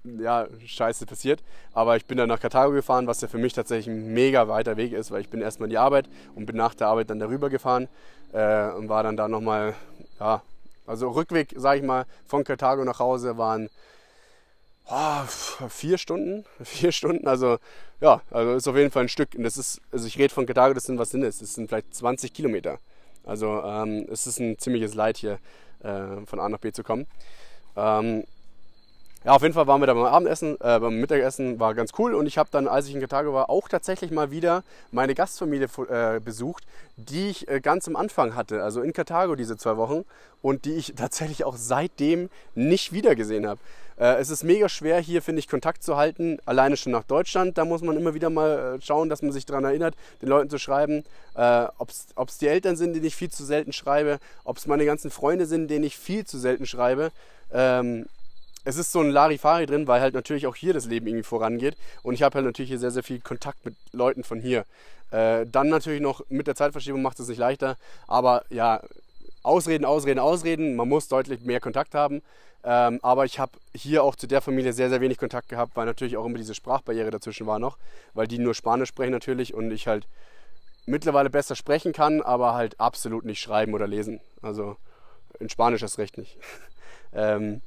ja, scheiße passiert. Aber ich bin dann nach Karthago gefahren, was ja für mich tatsächlich ein mega weiter Weg ist, weil ich bin erstmal in die Arbeit und bin nach der Arbeit dann darüber gefahren äh, und war dann da nochmal, ja, also Rückweg, sag ich mal, von Karthago nach Hause waren oh, vier Stunden, vier Stunden, also ja, also ist auf jeden Fall ein Stück. Und das ist, also ich rede von Karthago, das sind was sind es? Das sind vielleicht 20 Kilometer. Also ähm, es ist ein ziemliches Leid hier äh, von A nach B zu kommen. Ähm, ja, auf jeden Fall waren wir da beim Abendessen, äh, beim Mittagessen, war ganz cool. Und ich habe dann, als ich in Karthago war, auch tatsächlich mal wieder meine Gastfamilie äh, besucht, die ich äh, ganz am Anfang hatte, also in Karthago diese zwei Wochen und die ich tatsächlich auch seitdem nicht wiedergesehen habe. Äh, es ist mega schwer, hier, finde ich, Kontakt zu halten, alleine schon nach Deutschland. Da muss man immer wieder mal äh, schauen, dass man sich daran erinnert, den Leuten zu schreiben. Äh, ob es die Eltern sind, denen ich viel zu selten schreibe, ob es meine ganzen Freunde sind, denen ich viel zu selten schreibe. Ähm, es ist so ein Larifari drin, weil halt natürlich auch hier das Leben irgendwie vorangeht. Und ich habe halt natürlich hier sehr, sehr viel Kontakt mit Leuten von hier. Äh, dann natürlich noch mit der Zeitverschiebung macht es nicht leichter. Aber ja, Ausreden, Ausreden, Ausreden. Man muss deutlich mehr Kontakt haben. Ähm, aber ich habe hier auch zu der Familie sehr, sehr wenig Kontakt gehabt, weil natürlich auch immer diese Sprachbarriere dazwischen war noch, weil die nur Spanisch sprechen natürlich und ich halt mittlerweile besser sprechen kann, aber halt absolut nicht schreiben oder lesen. Also in Spanisch erst recht nicht. ähm,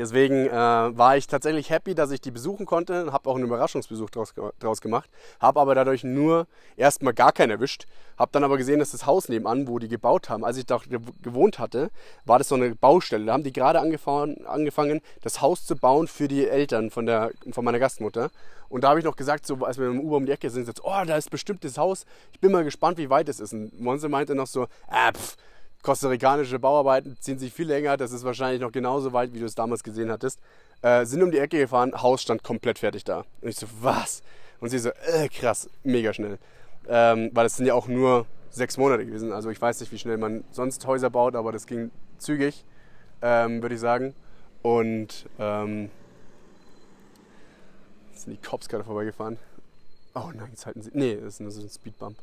Deswegen äh, war ich tatsächlich happy, dass ich die besuchen konnte, habe auch einen Überraschungsbesuch draus, draus gemacht, habe aber dadurch nur erstmal gar keinen erwischt, habe dann aber gesehen, dass das Haus nebenan, wo die gebaut haben, als ich da gewohnt hatte, war das so eine Baustelle. Da haben die gerade angefangen, angefangen, das Haus zu bauen für die Eltern von, der, von meiner Gastmutter. Und da habe ich noch gesagt, so, als wir dem Uber um die Ecke sind, jetzt, oh, da ist bestimmt das Haus. Ich bin mal gespannt, wie weit es ist. Und Monse meinte noch so, äh, pff, Kostarikanische Bauarbeiten ziehen sich viel länger, das ist wahrscheinlich noch genauso weit, wie du es damals gesehen hattest. Äh, sind um die Ecke gefahren, Haus stand komplett fertig da. Und ich so, was? Und sie so, äh, krass, mega schnell. Ähm, weil es sind ja auch nur sechs Monate gewesen. Also ich weiß nicht, wie schnell man sonst Häuser baut, aber das ging zügig, ähm, würde ich sagen. Und ähm, sind die Cops gerade vorbeigefahren. Oh nein, jetzt halten sie. Nee, das ist nur so ein Speedbump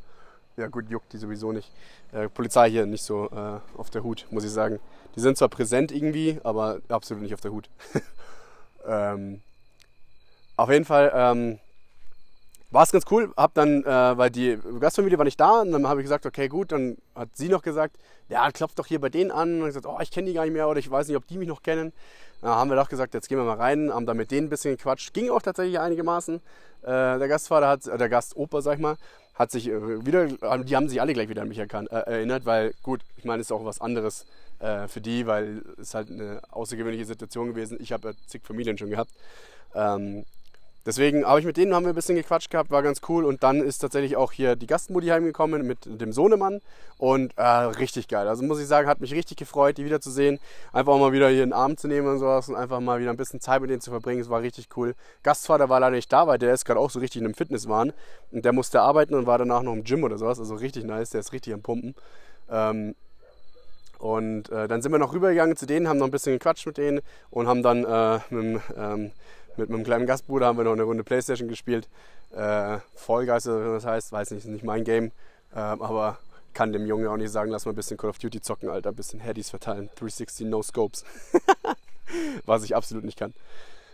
ja gut, juckt die sowieso nicht. Äh, Polizei hier nicht so äh, auf der Hut, muss ich sagen. Die sind zwar präsent irgendwie, aber absolut nicht auf der Hut. ähm, auf jeden Fall ähm, war es ganz cool. Hab dann, äh, weil die Gastfamilie war nicht da, und dann habe ich gesagt, okay, gut. Dann hat sie noch gesagt, ja, klopft doch hier bei denen an. Und ich gesagt, oh, ich kenne die gar nicht mehr oder ich weiß nicht, ob die mich noch kennen. Dann haben wir doch gesagt, jetzt gehen wir mal rein, haben da mit denen ein bisschen gequatscht. Ging auch tatsächlich einigermaßen. Äh, der Gastvater hat, äh, der Gastoper, sag ich mal, hat sich äh, wieder, die haben sich alle gleich wieder an mich erkannt, äh, erinnert, weil gut, ich meine, es ist auch was anderes äh, für die, weil es halt eine außergewöhnliche Situation gewesen. Ich habe ja zig Familien schon gehabt. Ähm, Deswegen habe ich mit denen haben wir ein bisschen gequatscht gehabt, war ganz cool. Und dann ist tatsächlich auch hier die Gastmutti heimgekommen mit dem Sohnemann. Und äh, richtig geil. Also muss ich sagen, hat mich richtig gefreut, die wiederzusehen. Einfach auch mal wieder hier in den Arm zu nehmen und sowas und einfach mal wieder ein bisschen Zeit mit denen zu verbringen. Es war richtig cool. Gastvater war leider nicht da, weil der ist gerade auch so richtig in einem Fitnesswahn. Und der musste arbeiten und war danach noch im Gym oder sowas. Also richtig nice, der ist richtig am Pumpen. Ähm, und äh, dann sind wir noch rübergegangen zu denen, haben noch ein bisschen gequatscht mit denen und haben dann äh, mit dem ähm, mit meinem kleinen Gastbruder haben wir noch eine Runde Playstation gespielt. Äh, Fall wie das heißt, weiß nicht, ist nicht mein Game. Äh, aber kann dem Junge auch nicht sagen, lass mal ein bisschen Call of Duty zocken, Alter. Ein bisschen Headies verteilen. 360 No Scopes. was ich absolut nicht kann.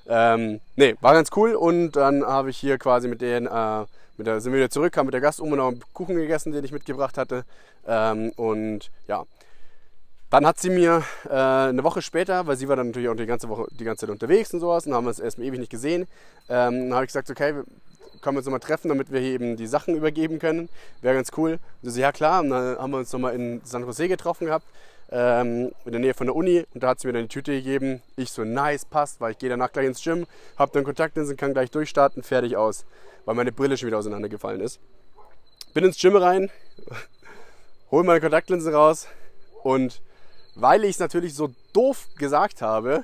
Ähm, nee, war ganz cool und dann habe ich hier quasi mit denen, äh, mit der, sind wir wieder zurück, haben mit der Gastumme noch einen Kuchen gegessen, den ich mitgebracht hatte. Ähm, und ja, dann hat sie mir äh, eine Woche später, weil sie war dann natürlich auch die ganze Woche, die ganze Zeit unterwegs und sowas und haben uns erstmal ewig nicht gesehen, ähm, dann habe ich gesagt, okay, wir können wir uns nochmal treffen, damit wir hier eben die Sachen übergeben können. Wäre ganz cool. Und sie, ja klar, und dann haben wir uns nochmal in San Jose getroffen gehabt ähm, in der Nähe von der Uni und da hat sie mir dann die Tüte gegeben. Ich so, nice, passt, weil ich gehe danach gleich ins Gym, habe dann Kontaktlinsen, kann gleich durchstarten, fertig aus, weil meine Brille schon wieder auseinandergefallen ist. Bin ins Gym rein, hole meine Kontaktlinsen raus und weil ich es natürlich so doof gesagt habe,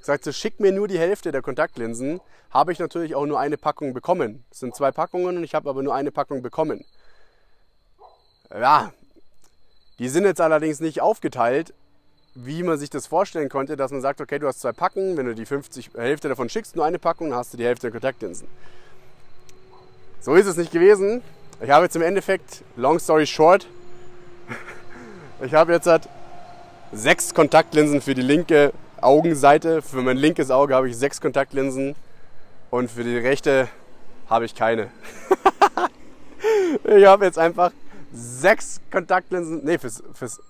gesagt so, schick mir nur die Hälfte der Kontaktlinsen, habe ich natürlich auch nur eine Packung bekommen. Es sind zwei Packungen und ich habe aber nur eine Packung bekommen. Ja, die sind jetzt allerdings nicht aufgeteilt, wie man sich das vorstellen konnte, dass man sagt, okay, du hast zwei Packungen, wenn du die 50 Hälfte davon schickst, nur eine Packung, dann hast du die Hälfte der Kontaktlinsen. So ist es nicht gewesen. Ich habe jetzt im Endeffekt, long story short, ich habe jetzt halt sechs Kontaktlinsen für die linke Augenseite. Für mein linkes Auge habe ich sechs Kontaktlinsen und für die rechte habe ich keine. ich habe jetzt einfach sechs Kontaktlinsen, nee, fürs, fürs,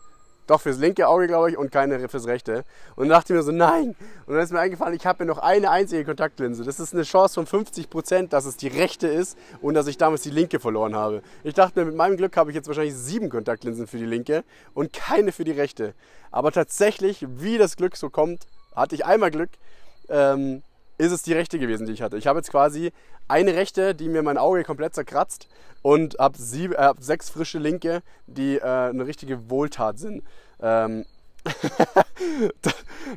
doch fürs linke Auge, glaube ich, und keine fürs rechte. Und dann dachte ich mir so, nein. Und dann ist mir eingefallen, ich habe noch eine einzige Kontaktlinse. Das ist eine Chance von 50 Prozent, dass es die rechte ist und dass ich damals die linke verloren habe. Ich dachte mir, mit meinem Glück habe ich jetzt wahrscheinlich sieben Kontaktlinsen für die linke und keine für die rechte. Aber tatsächlich, wie das Glück so kommt, hatte ich einmal Glück, ähm, ist es die rechte gewesen, die ich hatte. Ich habe jetzt quasi eine rechte, die mir mein Auge komplett zerkratzt und habe äh, sechs frische linke, die äh, eine richtige Wohltat sind. Ähm, da,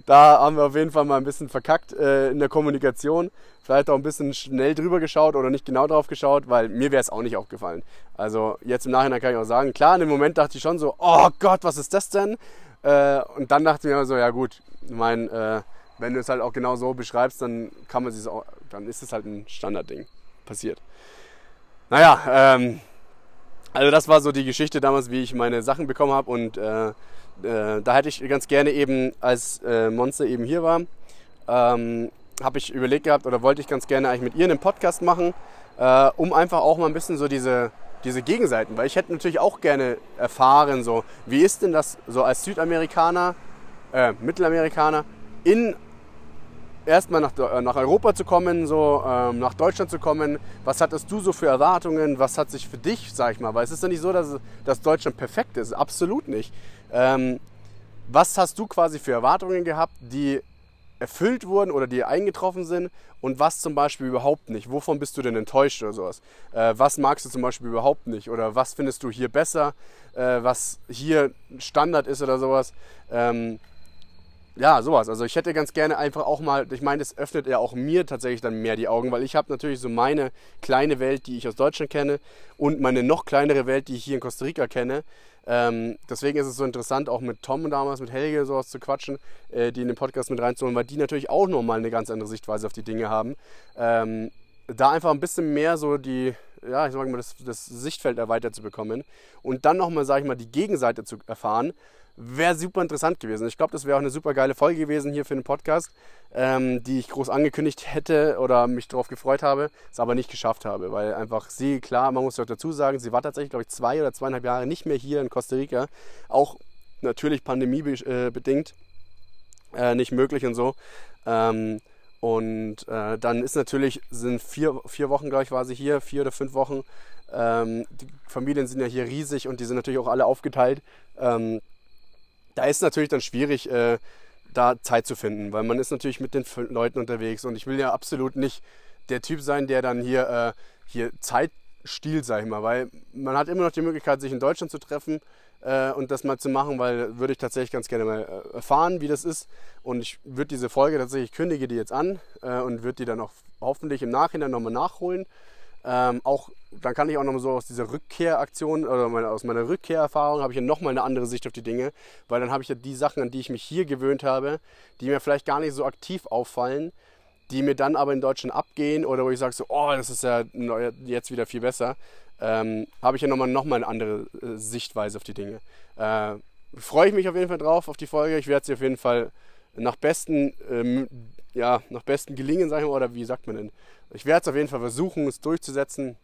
da, haben wir auf jeden Fall mal ein bisschen verkackt äh, in der Kommunikation. Vielleicht auch ein bisschen schnell drüber geschaut oder nicht genau drauf geschaut, weil mir wäre es auch nicht aufgefallen. Also jetzt im Nachhinein kann ich auch sagen, klar, in dem Moment dachte ich schon so, oh Gott, was ist das denn? Äh, und dann dachte ich mir so, ja gut, mein, äh, wenn du es halt auch genau so beschreibst, dann kann man sich auch, dann ist es halt ein Standardding passiert. Naja, ähm, also das war so die Geschichte damals, wie ich meine Sachen bekommen habe und äh, äh, da hätte ich ganz gerne eben, als äh, Monster eben hier war, ähm, habe ich überlegt gehabt oder wollte ich ganz gerne eigentlich mit ihr einen Podcast machen, äh, um einfach auch mal ein bisschen so diese, diese Gegenseiten, weil ich hätte natürlich auch gerne erfahren, so wie ist denn das so als Südamerikaner, äh, Mittelamerikaner in erstmal nach, äh, nach Europa zu kommen, so ähm, nach Deutschland zu kommen. Was hattest du so für Erwartungen? Was hat sich für dich, sag ich mal, weil es ist ja nicht so, dass, dass Deutschland perfekt ist, absolut nicht. Ähm, was hast du quasi für Erwartungen gehabt, die erfüllt wurden oder die eingetroffen sind und was zum Beispiel überhaupt nicht? Wovon bist du denn enttäuscht oder sowas? Äh, was magst du zum Beispiel überhaupt nicht oder was findest du hier besser, äh, was hier Standard ist oder sowas? Ähm, ja, sowas. Also ich hätte ganz gerne einfach auch mal, ich meine, das öffnet ja auch mir tatsächlich dann mehr die Augen, weil ich habe natürlich so meine kleine Welt, die ich aus Deutschland kenne und meine noch kleinere Welt, die ich hier in Costa Rica kenne. Ähm, deswegen ist es so interessant, auch mit Tom damals, mit Helge sowas zu quatschen, äh, die in den Podcast mit reinzuholen, weil die natürlich auch nochmal eine ganz andere Sichtweise auf die Dinge haben. Ähm, da einfach ein bisschen mehr so die, ja, ich sag mal, das, das Sichtfeld erweitert zu bekommen und dann nochmal, sag ich mal, die Gegenseite zu erfahren Wäre super interessant gewesen. Ich glaube, das wäre auch eine super geile Folge gewesen hier für den Podcast, ähm, die ich groß angekündigt hätte oder mich darauf gefreut habe, es aber nicht geschafft habe, weil einfach sie, klar, man muss ja auch dazu sagen, sie war tatsächlich, glaube ich, zwei oder zweieinhalb Jahre nicht mehr hier in Costa Rica. Auch natürlich pandemiebedingt äh, äh, nicht möglich und so. Ähm, und äh, dann ist natürlich, sind vier, vier Wochen, glaube ich, war sie hier, vier oder fünf Wochen. Ähm, die Familien sind ja hier riesig und die sind natürlich auch alle aufgeteilt. Ähm, da ist natürlich dann schwierig, äh, da Zeit zu finden, weil man ist natürlich mit den Leuten unterwegs und ich will ja absolut nicht der Typ sein, der dann hier, äh, hier Zeit stiehlt, sag ich mal, weil man hat immer noch die Möglichkeit, sich in Deutschland zu treffen äh, und das mal zu machen, weil würde ich tatsächlich ganz gerne mal äh, erfahren, wie das ist. Und ich würde diese Folge tatsächlich, kündige die jetzt an äh, und würde die dann auch hoffentlich im Nachhinein nochmal nachholen ähm, auch, dann kann ich auch noch so aus dieser Rückkehraktion oder meine, aus meiner Rückkehrerfahrung habe ich ja nochmal eine andere Sicht auf die Dinge, weil dann habe ich ja die Sachen, an die ich mich hier gewöhnt habe, die mir vielleicht gar nicht so aktiv auffallen, die mir dann aber in Deutschland abgehen oder wo ich sage so, oh, das ist ja jetzt wieder viel besser, ähm, habe ich ja nochmal noch mal eine andere äh, Sichtweise auf die Dinge. Äh, Freue ich mich auf jeden Fall drauf, auf die Folge. Ich werde sie auf jeden Fall nach besten, ähm, ja, nach besten Gelingen, sag ich mal, oder wie sagt man denn? Ich werde es auf jeden Fall versuchen, es durchzusetzen.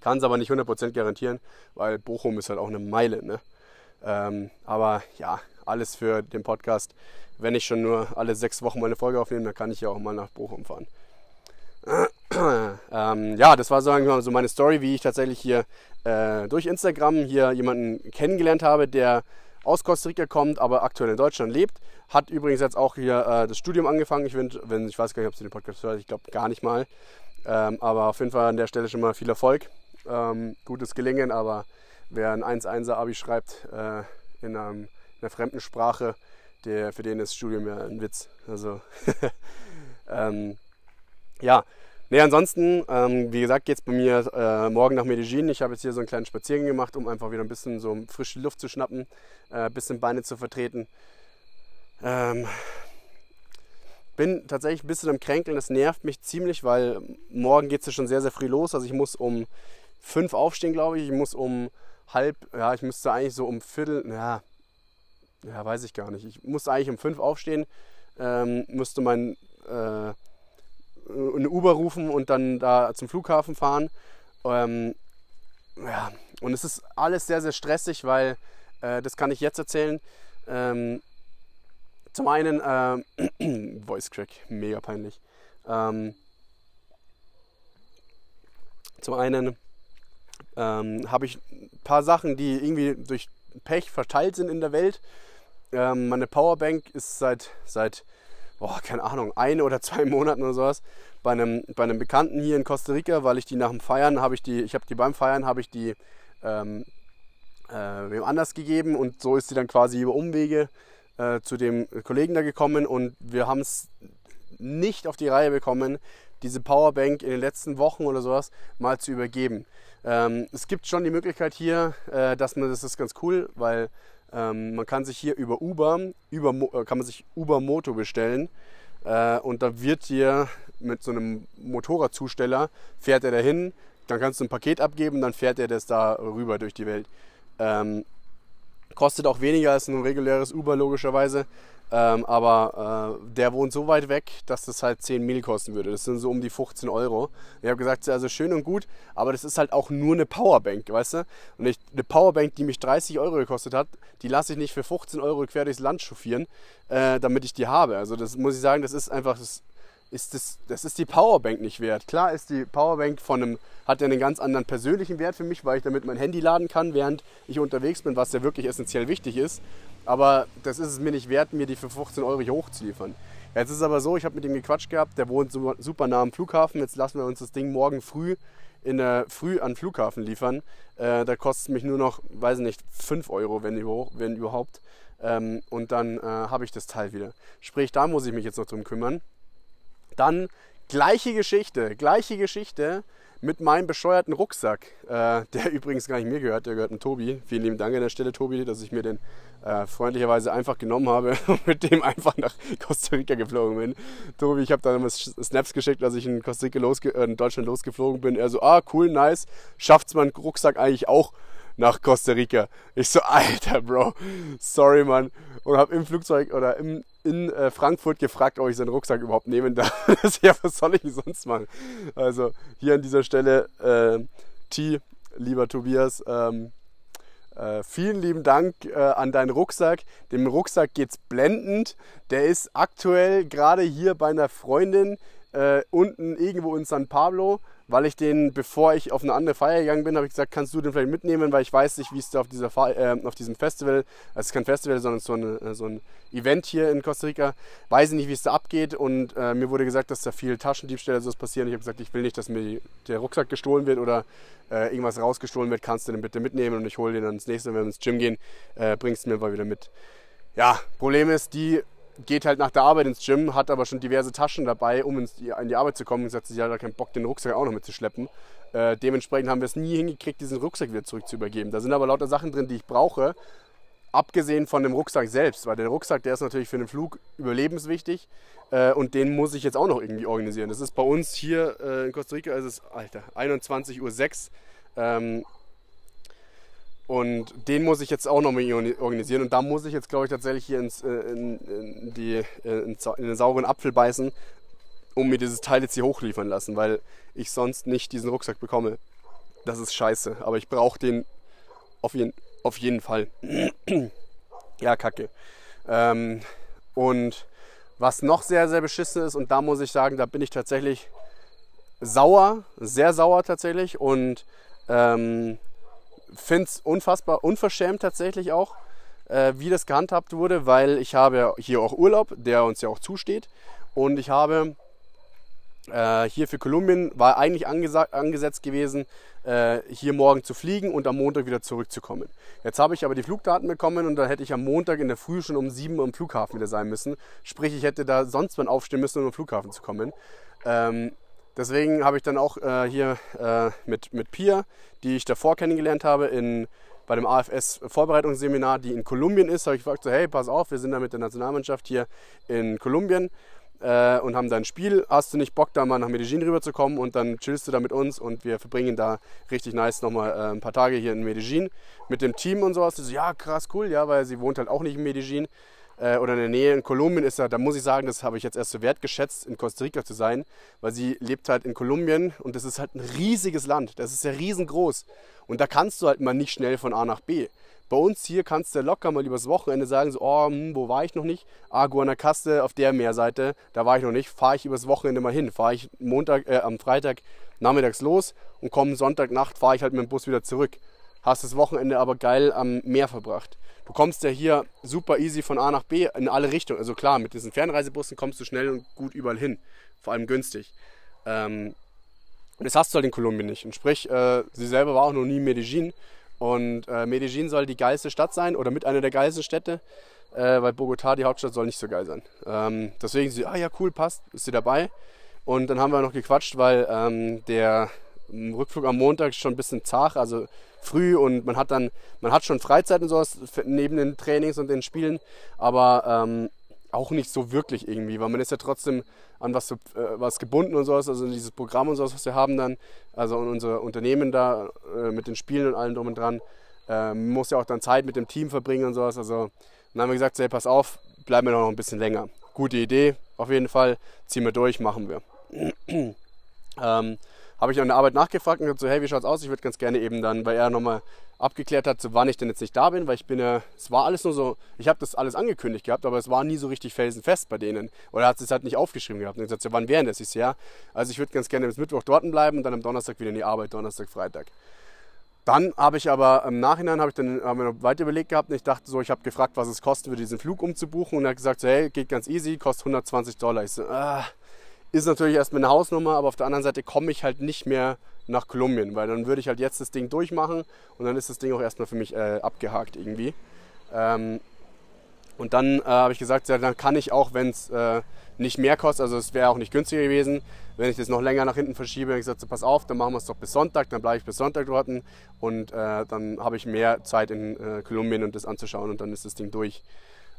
Kann es aber nicht 100% garantieren, weil Bochum ist halt auch eine Meile. Ne? Ähm, aber ja, alles für den Podcast. Wenn ich schon nur alle sechs Wochen mal eine Folge aufnehme, dann kann ich ja auch mal nach Bochum fahren. ähm, ja, das war so, so meine Story, wie ich tatsächlich hier äh, durch Instagram hier jemanden kennengelernt habe, der aus Costa Rica kommt, aber aktuell in Deutschland lebt. Hat übrigens jetzt auch hier äh, das Studium angefangen. Ich, find, wenn, ich weiß gar nicht, ob Sie den Podcast hört, ich glaube gar nicht mal. Ähm, aber auf jeden Fall an der Stelle schon mal viel Erfolg. Ähm, gutes Gelingen, aber wer ein 1-1er Abi schreibt äh, in, einem, in, einer fremden Sprache, der, für den ist Studium ja ein Witz. Also, ähm, ja. Nee, ansonsten, ähm, wie gesagt, geht es bei mir äh, morgen nach Medellin. Ich habe jetzt hier so einen kleinen Spaziergang gemacht, um einfach wieder ein bisschen so frische Luft zu schnappen, äh, ein bisschen Beine zu vertreten. Ähm, bin tatsächlich ein bisschen am Kränkeln, das nervt mich ziemlich, weil morgen geht es ja schon sehr, sehr früh los. Also ich muss um fünf aufstehen, glaube ich. Ich muss um halb, ja, ich müsste eigentlich so um Viertel, ja, ja, weiß ich gar nicht. Ich muss eigentlich um fünf aufstehen, ähm, müsste mein äh, eine Uber rufen und dann da zum Flughafen fahren. Ähm, ja, und es ist alles sehr, sehr stressig, weil, äh, das kann ich jetzt erzählen, ähm, zum einen, äh, Voice Crack, mega peinlich. Ähm, zum einen ähm, habe ich ein paar Sachen, die irgendwie durch Pech verteilt sind in der Welt. Ähm, meine Powerbank ist seit, seit boah, keine Ahnung, ein oder zwei Monaten oder sowas bei einem, bei einem Bekannten hier in Costa Rica, weil ich die nach dem Feiern habe ich die, ich habe die beim Feiern habe ich die ähm, äh, wem anders gegeben und so ist sie dann quasi über Umwege äh, zu dem Kollegen da gekommen und wir haben es nicht auf die Reihe bekommen, diese Powerbank in den letzten Wochen oder sowas mal zu übergeben. Ähm, es gibt schon die Möglichkeit hier, äh, dass man, das ist ganz cool, weil ähm, man kann sich hier über Uber, über, äh, kann man sich Uber Moto bestellen äh, und da wird dir mit so einem Motorradzusteller, fährt er dahin, dann kannst du ein Paket abgeben, dann fährt er das da rüber durch die Welt. Ähm, kostet auch weniger als ein reguläres Uber logischerweise, ähm, aber äh, der wohnt so weit weg, dass das halt 10 Mil kosten würde. Das sind so um die 15 Euro. Ich habe gesagt, also schön und gut, aber das ist halt auch nur eine Powerbank, weißt du? Und ich, eine Powerbank, die mich 30 Euro gekostet hat, die lasse ich nicht für 15 Euro quer durchs Land chauffieren, äh, damit ich die habe. Also das muss ich sagen, das ist einfach, das ist das, das ist die Powerbank nicht wert. Klar ist die Powerbank von einem, hat ja einen ganz anderen persönlichen Wert für mich, weil ich damit mein Handy laden kann, während ich unterwegs bin, was ja wirklich essentiell wichtig ist. Aber das ist es mir nicht wert, mir die für 15 Euro hier hochzuliefern. Jetzt ist es aber so, ich habe mit ihm gequatscht gehabt, der wohnt super nah am Flughafen. Jetzt lassen wir uns das Ding morgen früh in der Früh an den Flughafen liefern. Äh, da kostet es mich nur noch, weiß nicht, 5 Euro, wenn, wenn überhaupt. Ähm, und dann äh, habe ich das Teil wieder. Sprich, da muss ich mich jetzt noch drum kümmern. Dann gleiche Geschichte, gleiche Geschichte mit meinem bescheuerten Rucksack, äh, der übrigens gar nicht mir gehört, der gehört dem Tobi. Vielen lieben Dank an der Stelle, Tobi, dass ich mir den äh, freundlicherweise einfach genommen habe und mit dem einfach nach Costa Rica geflogen bin. Tobi, ich habe da damals Snaps geschickt, als ich in Costa Rica losge äh, in Deutschland losgeflogen bin. Er so, ah, cool, nice. Schafft's mein Rucksack eigentlich auch nach Costa Rica? Ich so, Alter, Bro, sorry, Mann. Und habe im Flugzeug oder im, in äh, Frankfurt gefragt, ob ich seinen Rucksack überhaupt nehmen darf. ja, was soll ich sonst machen? Also hier an dieser Stelle, äh, T, lieber Tobias, ähm, äh, vielen lieben Dank äh, an deinen Rucksack. Dem Rucksack geht's blendend. Der ist aktuell gerade hier bei einer Freundin äh, unten irgendwo in San Pablo weil ich den, bevor ich auf eine andere Feier gegangen bin, habe ich gesagt, kannst du den vielleicht mitnehmen, weil ich weiß nicht, wie es da auf, dieser äh, auf diesem Festival, also es ist kein Festival, sondern so, eine, äh, so ein Event hier in Costa Rica, weiß ich nicht, wie es da abgeht und äh, mir wurde gesagt, dass da viel Taschendiebstähle so passieren. Ich habe gesagt, ich will nicht, dass mir der Rucksack gestohlen wird oder äh, irgendwas rausgestohlen wird, kannst du den bitte mitnehmen und ich hole den dann ins nächste, wenn wir ins Gym gehen, äh, bringst du mir mal wieder mit. Ja, Problem ist, die geht halt nach der Arbeit ins Gym, hat aber schon diverse Taschen dabei, um ins, in die Arbeit zu kommen und sagt, sie hat da keinen Bock, den Rucksack auch noch mitzuschleppen. Äh, dementsprechend haben wir es nie hingekriegt, diesen Rucksack wieder zurück zu übergeben. Da sind aber lauter Sachen drin, die ich brauche, abgesehen von dem Rucksack selbst, weil der Rucksack, der ist natürlich für den Flug überlebenswichtig äh, und den muss ich jetzt auch noch irgendwie organisieren. Das ist bei uns hier äh, in Costa Rica, ist es, Alter, 21.06 Uhr. Ähm, und den muss ich jetzt auch nochmal organisieren. Und da muss ich jetzt, glaube ich, tatsächlich hier ins, äh, in, in, die, äh, in, den sauren Apfel beißen, um mir dieses Teil jetzt hier hochliefern lassen, weil ich sonst nicht diesen Rucksack bekomme. Das ist scheiße. Aber ich brauche den auf jeden, auf jeden Fall. ja, kacke. Ähm, und was noch sehr, sehr beschissen ist, und da muss ich sagen, da bin ich tatsächlich sauer, sehr sauer tatsächlich. Und ähm, finde es unfassbar unverschämt tatsächlich auch, äh, wie das gehandhabt wurde, weil ich habe hier auch Urlaub, der uns ja auch zusteht. Und ich habe äh, hier für Kolumbien, war eigentlich angesetzt gewesen, äh, hier morgen zu fliegen und am Montag wieder zurückzukommen. Jetzt habe ich aber die Flugdaten bekommen und da hätte ich am Montag in der Früh schon um 7 Uhr am Flughafen wieder sein müssen. Sprich, ich hätte da sonst wann aufstehen müssen, um am Flughafen zu kommen. Ähm, Deswegen habe ich dann auch äh, hier äh, mit, mit Pia, die ich davor kennengelernt habe, in, bei dem AFS-Vorbereitungsseminar, die in Kolumbien ist, habe ich gefragt, so, hey, pass auf, wir sind da mit der Nationalmannschaft hier in Kolumbien äh, und haben da ein Spiel. Hast du nicht Bock, da mal nach Medellin rüberzukommen und dann chillst du da mit uns und wir verbringen da richtig nice nochmal äh, ein paar Tage hier in Medellin mit dem Team und sowas. So, ja, krass, cool, ja, weil sie wohnt halt auch nicht in Medellin äh, oder in der Nähe in Kolumbien ist ja, da muss ich sagen, das habe ich jetzt erst so wertgeschätzt, in Costa Rica zu sein, weil sie lebt halt in Kolumbien und das ist halt ein riesiges Land, das ist ja riesengroß und da kannst du halt mal nicht schnell von A nach B. Bei uns hier kannst du locker mal übers Wochenende sagen, so, oh, hm, wo war ich noch nicht? Ah, Guanacaste auf der Meerseite, da war ich noch nicht, fahre ich übers Wochenende mal hin. Fahre ich Montag, äh, am Freitag nachmittags los und komme Sonntagnacht, fahre ich halt mit dem Bus wieder zurück. Hast das Wochenende aber geil am Meer verbracht du kommst ja hier super easy von A nach B in alle Richtungen. Also klar, mit diesen Fernreisebussen kommst du schnell und gut überall hin. Vor allem günstig. Ähm, das hast du halt in Kolumbien nicht. Und sprich, äh, sie selber war auch noch nie in Medellin. Und äh, Medellin soll die geilste Stadt sein oder mit einer der geilsten Städte, äh, weil Bogotá, die Hauptstadt, soll nicht so geil sein. Ähm, deswegen sie, ah ja, cool, passt, ist sie dabei. Und dann haben wir noch gequatscht, weil ähm, der Rückflug am Montag schon ein bisschen zart, also früh und man hat dann, man hat schon Freizeit und sowas neben den Trainings und den Spielen, aber ähm, auch nicht so wirklich irgendwie, weil man ist ja trotzdem an was, äh, was gebunden und sowas, also dieses Programm und sowas, was wir haben dann, also unser Unternehmen da äh, mit den Spielen und allem drum und dran, äh, muss ja auch dann Zeit mit dem Team verbringen und sowas, also dann haben wir gesagt, hey, pass auf, bleiben wir noch ein bisschen länger. Gute Idee, auf jeden Fall, ziehen wir durch, machen wir. ähm, habe ich an der Arbeit nachgefragt und gesagt so, hey, wie schaut's aus? Ich würde ganz gerne eben dann, weil er nochmal abgeklärt hat, so wann ich denn jetzt nicht da bin, weil ich bin ja, es war alles nur so, ich habe das alles angekündigt gehabt, aber es war nie so richtig felsenfest bei denen. Oder er hat es halt nicht aufgeschrieben gehabt. Und ich gesagt, so, wann wären das? Ich so, ja, also ich würde ganz gerne bis Mittwoch dort bleiben und dann am Donnerstag wieder in die Arbeit, Donnerstag, Freitag. Dann habe ich aber im Nachhinein habe ich dann wir noch weiter überlegt gehabt und ich dachte so, ich habe gefragt, was es kostet, für diesen Flug umzubuchen und er hat gesagt, so, hey, geht ganz easy, kostet 120 Dollar. Ich so, ah, ist natürlich erstmal eine Hausnummer, aber auf der anderen Seite komme ich halt nicht mehr nach Kolumbien, weil dann würde ich halt jetzt das Ding durchmachen und dann ist das Ding auch erstmal für mich äh, abgehakt irgendwie. Ähm, und dann äh, habe ich gesagt, ja, dann kann ich auch, wenn es äh, nicht mehr kostet, also es wäre auch nicht günstiger gewesen, wenn ich das noch länger nach hinten verschiebe, habe ich gesagt, so, pass auf, dann machen wir es doch bis Sonntag, dann bleibe ich bis Sonntag dort und äh, dann habe ich mehr Zeit in äh, Kolumbien und das anzuschauen und dann ist das Ding durch.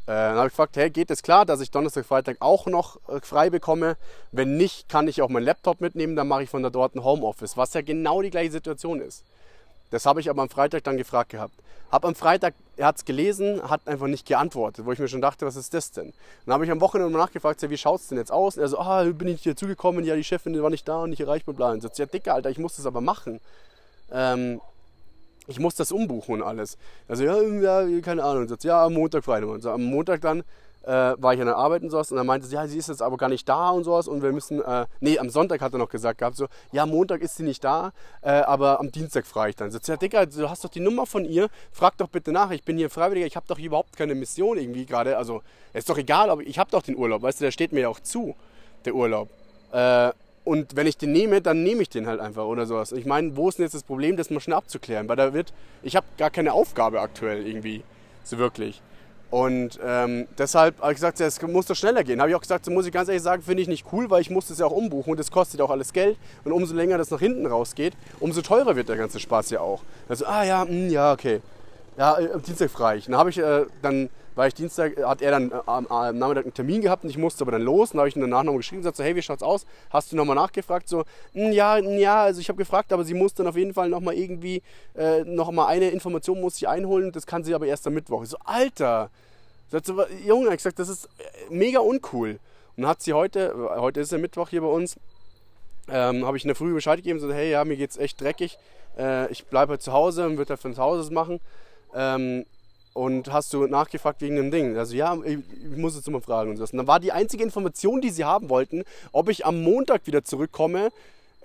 Äh, dann habe ich gefragt, hey, geht es klar, dass ich Donnerstag, Freitag auch noch äh, frei bekomme? Wenn nicht, kann ich auch meinen Laptop mitnehmen, dann mache ich von da dort ein Homeoffice, was ja genau die gleiche Situation ist. Das habe ich aber am Freitag dann gefragt gehabt. Hab am Freitag, er hat es gelesen, hat einfach nicht geantwortet, wo ich mir schon dachte, was ist das denn? Dann habe ich am Wochenende mal nachgefragt, wie schaut es denn jetzt aus? Und er so, ah, bin ich hier zugekommen, ja, die Chefin war nicht da und nicht erreichbar. Bla. Und so, ja, Dicker, Alter, ich muss das aber machen. Ähm, ich muss das umbuchen und alles. Also ja, ja keine Ahnung. Sagt, ja, am Montag, Freitag. Und so, am Montag dann äh, war ich an der Arbeit und sowas und dann meinte sie, ja, sie ist jetzt aber gar nicht da und sowas und wir müssen, äh, nee, am Sonntag hat er noch gesagt gehabt, so, ja, Montag ist sie nicht da, äh, aber am Dienstag frage ich dann. Sagt, ja, Dicker, du hast doch die Nummer von ihr, frag doch bitte nach, ich bin hier Freiwilliger, ich habe doch überhaupt keine Mission irgendwie gerade, also, ist doch egal, aber ich habe doch den Urlaub, weißt du, der steht mir ja auch zu, der Urlaub. Äh, und wenn ich den nehme, dann nehme ich den halt einfach oder sowas. Ich meine, wo ist denn jetzt das Problem, das mal schnell abzuklären? Weil da wird, ich habe gar keine Aufgabe aktuell irgendwie, so wirklich. Und ähm, deshalb habe ich gesagt, es muss doch schneller gehen. Habe ich auch gesagt, so muss ich ganz ehrlich sagen, finde ich nicht cool, weil ich muss das ja auch umbuchen und das kostet auch alles Geld. Und umso länger das nach hinten rausgeht, umso teurer wird der ganze Spaß ja auch. Also, ah ja, mh, hm, ja, okay. Ja, am Dienstag frei. Dann habe ich äh, dann weil ich Dienstag, hat er dann äh, am, am Nachmittag einen Termin gehabt und ich musste aber dann los. Dann habe ich ihn danach nochmal geschrieben und gesagt, so, hey, wie schaut's aus? Hast du nochmal nachgefragt? So, "Mm, ja, mm, ja, also ich habe gefragt, aber sie muss dann auf jeden Fall nochmal irgendwie, äh, nochmal eine Information muss sie einholen, das kann sie aber erst am Mittwoch. Ich so, Alter! So, "Was- Junge, ich gesagt, das ist äh, mega uncool. Und dann hat sie heute, äh, heute ist der Mittwoch hier bei uns, ähm, habe ich in der Früh Bescheid gegeben, so, hey, ja, mir geht's echt dreckig, äh, ich bleibe heute zu Hause und würde halt von zu Hause machen. Ähm, und hast du nachgefragt wegen dem Ding? Also ja, ich, ich muss jetzt mal fragen und so. Und dann war die einzige Information, die sie haben wollten, ob ich am Montag wieder zurückkomme.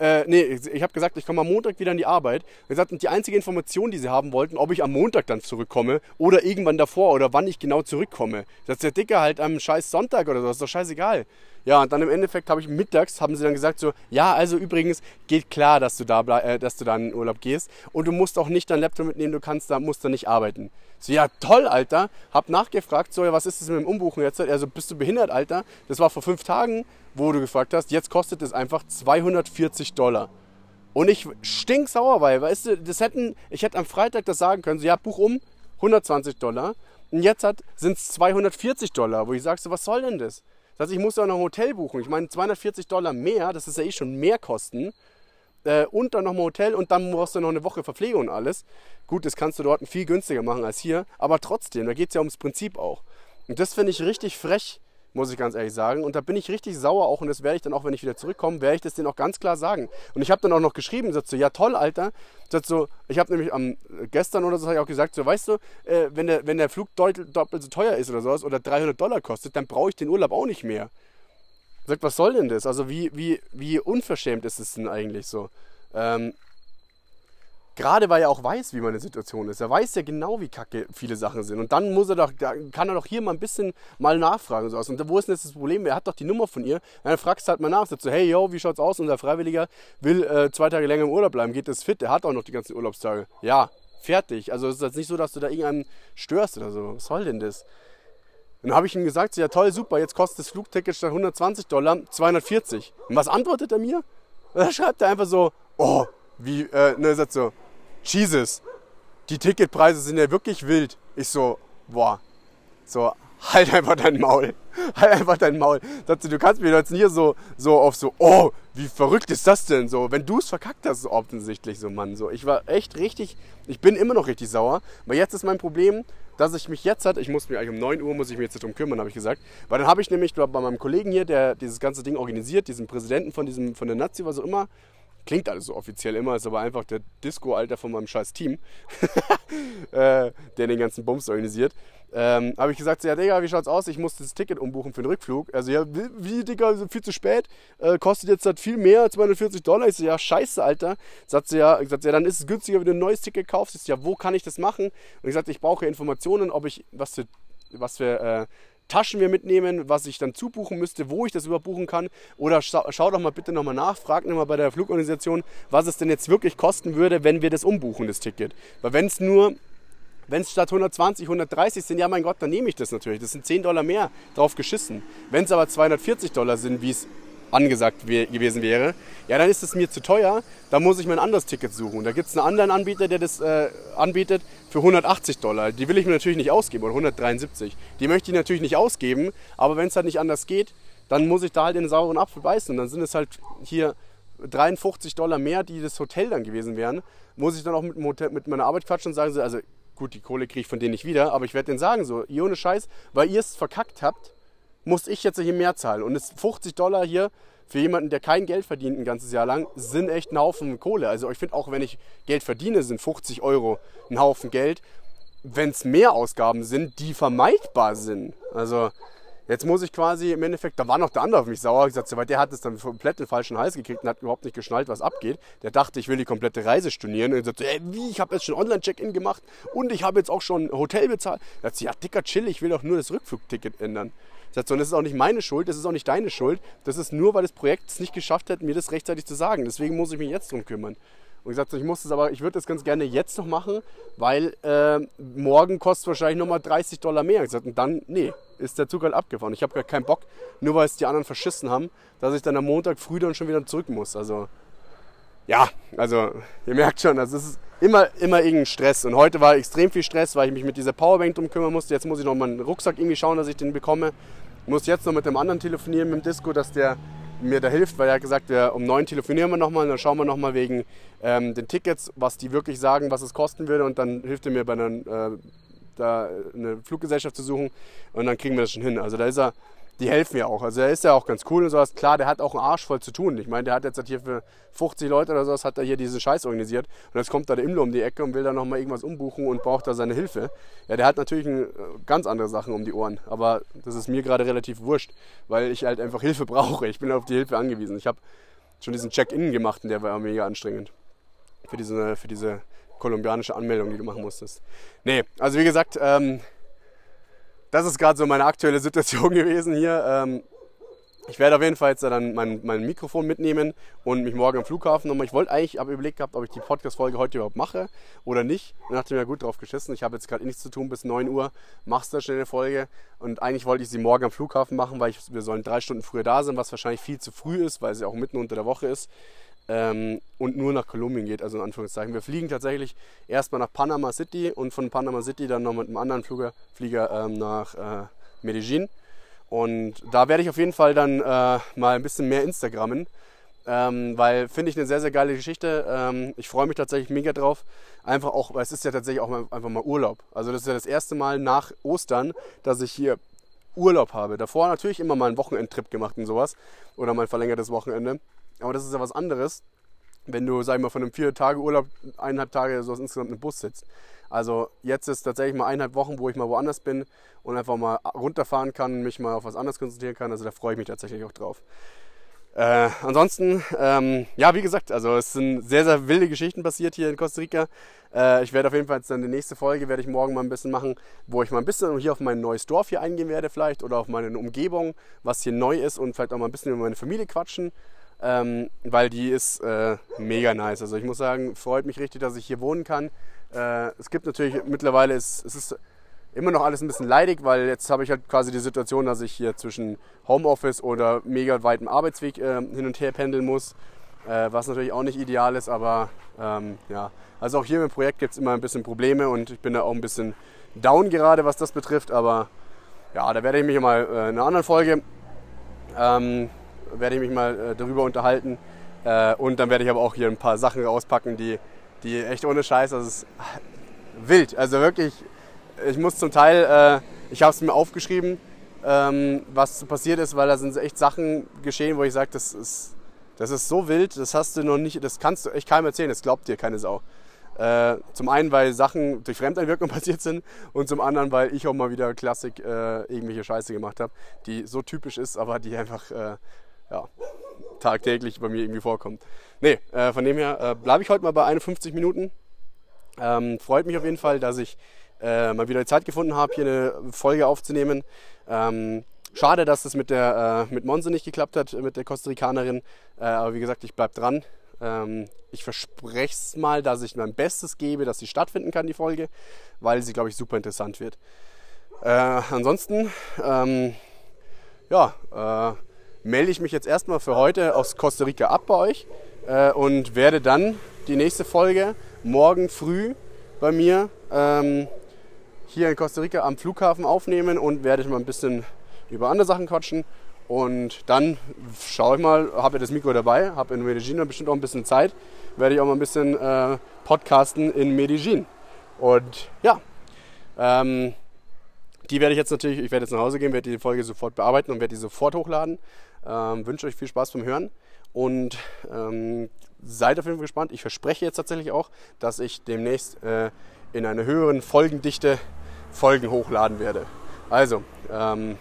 Äh, nee, ich, habe gesagt, ich komme am Montag wieder in die Arbeit. Und gesagt, und die einzige Information, die sie haben wollten, ob ich am Montag dann zurückkomme oder irgendwann davor oder wann ich genau zurückkomme. Das ist der Dicker halt am scheiß Sonntag oder so, ist doch scheißegal. Ja, und dann im Endeffekt habe ich mittags, haben sie dann gesagt so, ja, also übrigens geht klar, dass du da, äh, dass du da in den Urlaub gehst und du musst auch nicht deinen Laptop mitnehmen, du kannst da, musst da nicht arbeiten. So, ja, toll, Alter. Hab nachgefragt, so, ja, was ist das mit dem Umbuchen jetzt? Also, bist du behindert, Alter? Das war vor fünf Tagen, wo du gefragt hast, jetzt kostet es einfach 240 Dollar. Und ich stinksauer, weil, weißt du, das hätten, ich hätte am Freitag das sagen können, so, ja, buch um, 120 Dollar. Und jetzt sind es 240 Dollar, wo ich sage, so, was soll denn das? Das heißt, ich muss ja noch ein Hotel buchen. Ich meine, 240 Dollar mehr, das ist ja eh schon mehr Kosten. Äh, und dann nochmal Hotel und dann brauchst du noch eine Woche Verpflegung und alles. Gut, das kannst du dort viel günstiger machen als hier, aber trotzdem, da geht es ja ums Prinzip auch. Und das finde ich richtig frech, muss ich ganz ehrlich sagen. Und da bin ich richtig sauer auch und das werde ich dann auch, wenn ich wieder zurückkomme, werde ich das denen auch ganz klar sagen. Und ich habe dann auch noch geschrieben, sagt so, ja toll, Alter. Sagt so, ich habe nämlich am gestern oder so ich auch gesagt, so, weißt du, äh, wenn, der, wenn der Flug doppelt, doppelt so teuer ist oder sowas oder 300 Dollar kostet, dann brauche ich den Urlaub auch nicht mehr. Sagt, was soll denn das? Also wie, wie, wie unverschämt ist es denn eigentlich so? Ähm, Gerade weil er auch weiß, wie meine Situation ist. Er weiß ja genau, wie kacke viele Sachen sind. Und dann muss er doch, kann er doch hier mal ein bisschen mal nachfragen. Und, sowas. und wo ist denn jetzt das Problem? Er hat doch die Nummer von ihr. Dann fragst du halt mal nach. Sagst so, hey, yo, wie schaut's aus? Unser Freiwilliger will äh, zwei Tage länger im Urlaub bleiben. Geht das fit? Er hat auch noch die ganzen Urlaubstage. Ja, fertig. Also es ist jetzt nicht so, dass du da irgendeinen störst oder so. Was soll denn das? Dann habe ich ihm gesagt, so, ja toll, super, jetzt kostet das Flugticket statt 120 Dollar 240. Und was antwortet er mir? Da schreibt er einfach so, oh, wie, äh, ne, sagt so, Jesus, die Ticketpreise sind ja wirklich wild. Ich so, boah, so, halt einfach dein Maul. Halt einfach dein Maul. Sagt sie, du kannst mir jetzt nie so, so auf so, oh, wie verrückt ist das denn so? Wenn du es verkackt hast, so offensichtlich, so Mann, so. Ich war echt richtig, ich bin immer noch richtig sauer. Weil jetzt ist mein Problem, dass ich mich jetzt hat, ich muss mich eigentlich um 9 Uhr, muss ich mich jetzt darum kümmern, habe ich gesagt. Weil dann habe ich nämlich bei meinem Kollegen hier, der dieses ganze Ding organisiert, diesen Präsidenten von diesem, von der Nazi, was auch immer, Klingt alles so offiziell immer, ist aber einfach der Disco-Alter von meinem scheiß Team, äh, der den ganzen Bums organisiert. Ähm, habe ich gesagt, ja Digga, wie schaut's aus? Ich muss das Ticket umbuchen für den Rückflug. Also ja, wie, Digga, viel zu spät? Äh, kostet jetzt halt viel mehr, 240 Dollar. Ich so, ja, scheiße, Alter. Sagt sie ja, ich sag, ja, dann ist es günstiger, wenn du ein neues Ticket kaufst. Ich so, ja, wo kann ich das machen? Und ich sagte, ich brauche Informationen, ob ich, was für, was für äh, Taschen wir mitnehmen, was ich dann zubuchen müsste, wo ich das überbuchen kann. Oder schau, schau doch mal bitte nochmal nach, frag nochmal bei der Flugorganisation, was es denn jetzt wirklich kosten würde, wenn wir das umbuchen, das Ticket. Weil wenn es nur, wenn es statt 120, 130 sind, ja mein Gott, dann nehme ich das natürlich. Das sind 10 Dollar mehr drauf geschissen. Wenn es aber 240 Dollar sind, wie es angesagt gewesen wäre, ja, dann ist es mir zu teuer, da muss ich mir ein anderes Ticket suchen. Da gibt es einen anderen Anbieter, der das äh, anbietet für 180 Dollar. Die will ich mir natürlich nicht ausgeben, oder 173. Die möchte ich natürlich nicht ausgeben, aber wenn es halt nicht anders geht, dann muss ich da halt in den sauren Apfel beißen. Und dann sind es halt hier 53 Dollar mehr, die das Hotel dann gewesen wären. Muss ich dann auch mit, Hotel, mit meiner Arbeit quatschen und sagen, so, also gut, die Kohle kriege ich von denen nicht wieder, aber ich werde denen sagen, so, ihr ohne Scheiß, weil ihr es verkackt habt, muss ich jetzt hier mehr zahlen. Und es 50 Dollar hier für jemanden, der kein Geld verdient ein ganzes Jahr lang, sind echt ein Haufen Kohle. Also ich finde auch, wenn ich Geld verdiene, sind 50 Euro ein Haufen Geld. Wenn es mehr Ausgaben sind, die vermeidbar sind. Also jetzt muss ich quasi im Endeffekt, da war noch der andere auf mich sauer, gesagt, weil der hat es dann komplett den falschen Hals gekriegt und hat überhaupt nicht geschnallt, was abgeht. Der dachte, ich will die komplette Reise stornieren und er sagte, ey, wie, ich habe jetzt schon Online-Check-In gemacht und ich habe jetzt auch schon Hotel bezahlt. Da hat sie, ja, dicker, chill, ich will doch nur das Rückflugticket ändern. Sagt so, und das ist auch nicht meine Schuld, das ist auch nicht deine Schuld. Das ist nur, weil das Projekt es nicht geschafft hat, mir das rechtzeitig zu sagen. Deswegen muss ich mich jetzt drum kümmern. Und ich sagte, ich muss das aber, ich würde das ganz gerne jetzt noch machen, weil äh, morgen kostet wahrscheinlich nochmal 30 Dollar mehr. Ich sagte, und dann, nee, ist der Zug halt abgefahren. Ich habe gar keinen Bock, nur weil es die anderen verschissen haben, dass ich dann am Montag früh dann schon wieder zurück muss. Also, ja, also ihr merkt schon, das ist immer, immer irgendein Stress. Und heute war extrem viel Stress, weil ich mich mit dieser Powerbank drum kümmern musste. Jetzt muss ich noch meinen Rucksack irgendwie schauen, dass ich den bekomme. Muss jetzt noch mit dem anderen telefonieren, mit dem Disco, dass der mir da hilft, weil er hat gesagt, wir, um neun telefonieren wir nochmal dann schauen wir nochmal wegen ähm, den Tickets, was die wirklich sagen, was es kosten würde und dann hilft er mir bei einer, äh, da eine Fluggesellschaft zu suchen und dann kriegen wir das schon hin. Also da ist er, die helfen mir auch. Also er ist ja auch ganz cool und sowas. Klar, der hat auch einen Arsch voll zu tun. Ich meine, der hat jetzt hier für 50 Leute oder sowas, hat er hier diesen Scheiß organisiert. Und jetzt kommt da der Imlo um die Ecke und will da nochmal irgendwas umbuchen und braucht da seine Hilfe. Ja, der hat natürlich ein, äh, ganz andere Sachen um die Ohren. Aber das ist mir gerade relativ wurscht, weil ich halt einfach Hilfe brauche. Ich bin auf die Hilfe angewiesen. Ich habe schon diesen Check-In gemacht und der war mega anstrengend. Für diese, für diese kolumbianische Anmeldung, die du machen musstest. Nee, also wie gesagt, ähm, das ist gerade so meine aktuelle Situation gewesen hier. Ähm, ich werde auf jeden Fall jetzt dann mein, mein Mikrofon mitnehmen und mich morgen am Flughafen nochmal. Ich wollte eigentlich, habe überlegt gehabt, ob ich die Podcast-Folge heute überhaupt mache oder nicht. Und dachte mir, gut drauf geschissen. Ich habe jetzt gerade eh nichts zu tun bis 9 Uhr. Machst du schnell eine Folge. Und eigentlich wollte ich sie morgen am Flughafen machen, weil ich, wir sollen drei Stunden früher da sein, was wahrscheinlich viel zu früh ist, weil sie auch mitten unter der Woche ist. Ähm, und nur nach Kolumbien geht, also in Anführungszeichen. Wir fliegen tatsächlich erstmal nach Panama City und von Panama City dann noch mit einem anderen Flieger, Flieger ähm, nach äh, Medellin. Und da werde ich auf jeden Fall dann äh, mal ein bisschen mehr Instagrammen, ähm, weil finde ich eine sehr, sehr geile Geschichte. Ähm, ich freue mich tatsächlich mega drauf. Einfach auch, weil es ist ja tatsächlich auch mal, einfach mal Urlaub. Also das ist ja das erste Mal nach Ostern, dass ich hier Urlaub habe. Davor natürlich immer mal einen Wochenendtrip gemacht und sowas. Oder mal ein verlängertes Wochenende. Aber das ist ja was anderes, wenn du, sag ich mal, von einem vier Tage Urlaub eineinhalb Tage so insgesamt im Bus sitzt. Also jetzt ist tatsächlich mal eineinhalb Wochen, wo ich mal woanders bin und einfach mal runterfahren kann, mich mal auf was anderes konzentrieren kann. Also da freue ich mich tatsächlich auch drauf. Äh, ansonsten, ähm, ja, wie gesagt, also es sind sehr, sehr wilde Geschichten passiert hier in Costa Rica. Äh, ich werde auf jeden Fall jetzt dann die nächste Folge, werde ich morgen mal ein bisschen machen, wo ich mal ein bisschen hier auf mein neues Dorf hier eingehen werde vielleicht oder auf meine Umgebung, was hier neu ist und vielleicht auch mal ein bisschen über meine Familie quatschen ähm, weil die ist äh, mega nice. Also ich muss sagen, freut mich richtig, dass ich hier wohnen kann. Äh, es gibt natürlich mittlerweile, es, es ist immer noch alles ein bisschen leidig, weil jetzt habe ich halt quasi die Situation, dass ich hier zwischen Homeoffice oder mega weitem Arbeitsweg äh, hin und her pendeln muss, äh, was natürlich auch nicht ideal ist, aber ähm, ja. Also auch hier im Projekt gibt es immer ein bisschen Probleme und ich bin da auch ein bisschen down gerade, was das betrifft, aber ja, da werde ich mich mal äh, in einer anderen Folge ähm, werde ich mich mal äh, darüber unterhalten. Äh, und dann werde ich aber auch hier ein paar Sachen rauspacken, die, die echt ohne Scheiß, das ist wild. Also wirklich, ich muss zum Teil, äh, ich habe es mir aufgeschrieben, ähm, was passiert ist, weil da sind echt Sachen geschehen, wo ich sage, das ist, das ist so wild, das hast du noch nicht, das kannst du echt keinem erzählen, das glaubt dir keine Sau. Äh, zum einen, weil Sachen durch Fremdeinwirkung passiert sind und zum anderen, weil ich auch mal wieder Klassik äh, irgendwelche Scheiße gemacht habe, die so typisch ist, aber die einfach äh, ja, tagtäglich bei mir irgendwie vorkommt. Nee, äh, von dem her äh, bleibe ich heute mal bei 51 Minuten. Ähm, freut mich auf jeden Fall, dass ich äh, mal wieder die Zeit gefunden habe, hier eine Folge aufzunehmen. Ähm, schade, dass das mit der äh, mit Monse nicht geklappt hat, mit der Costa Ricanerin. Äh, aber wie gesagt, ich bleibe dran. Ähm, ich verspreche es mal, dass ich mein Bestes gebe, dass sie stattfinden kann, die Folge, weil sie, glaube ich, super interessant wird. Äh, ansonsten, ähm, ja, melde ich mich jetzt erstmal für heute aus Costa Rica ab bei euch äh, und werde dann die nächste Folge morgen früh bei mir ähm, hier in Costa Rica am Flughafen aufnehmen und werde ich mal ein bisschen über andere Sachen quatschen. Und dann schaue ich mal, habe ja das Mikro dabei, habe in Medellin bestimmt auch ein bisschen Zeit, werde ich auch mal ein bisschen äh, podcasten in Medellin. Und ja, ähm, die werde ich jetzt natürlich, ich werde jetzt nach Hause gehen, werde die Folge sofort bearbeiten und werde die sofort hochladen. Ähm, wünsche euch viel Spaß beim Hören und ähm, seid auf jeden Fall gespannt. Ich verspreche jetzt tatsächlich auch, dass ich demnächst äh, in einer höheren Folgendichte Folgen hochladen werde. Also, ähm,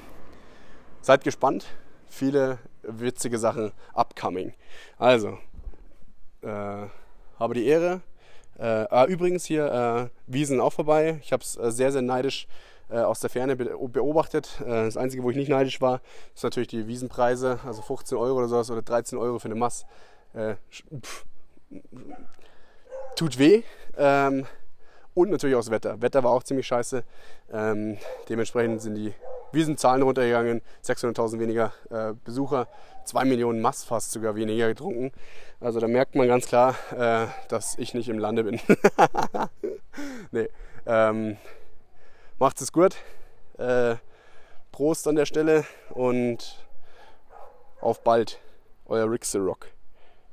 seid gespannt. Viele witzige Sachen upcoming. Also, äh, habe die Ehre. Äh, ah, übrigens hier, äh, Wiesen auch vorbei. Ich habe es äh, sehr, sehr neidisch aus der Ferne beobachtet. Äh, das Einzige, wo ich nicht neidisch war, ist natürlich die Wiesenpreise, also 15 Euro oder sowas oder 13 Euro für eine Mass. Äh, tut weh. Ähm, und natürlich auch das Wetter. Wetter war auch ziemlich scheiße. Ähm, dementsprechend sind die wir sind Zahlen runtergegangen, 600.000 weniger äh, Besucher, 2 Millionen Mass fast sogar weniger getrunken. Also da merkt man ganz klar, äh, dass ich nicht im Lande bin. nee, ähm, macht es gut. Äh, Prost an der Stelle und auf bald, euer Rick the Rock.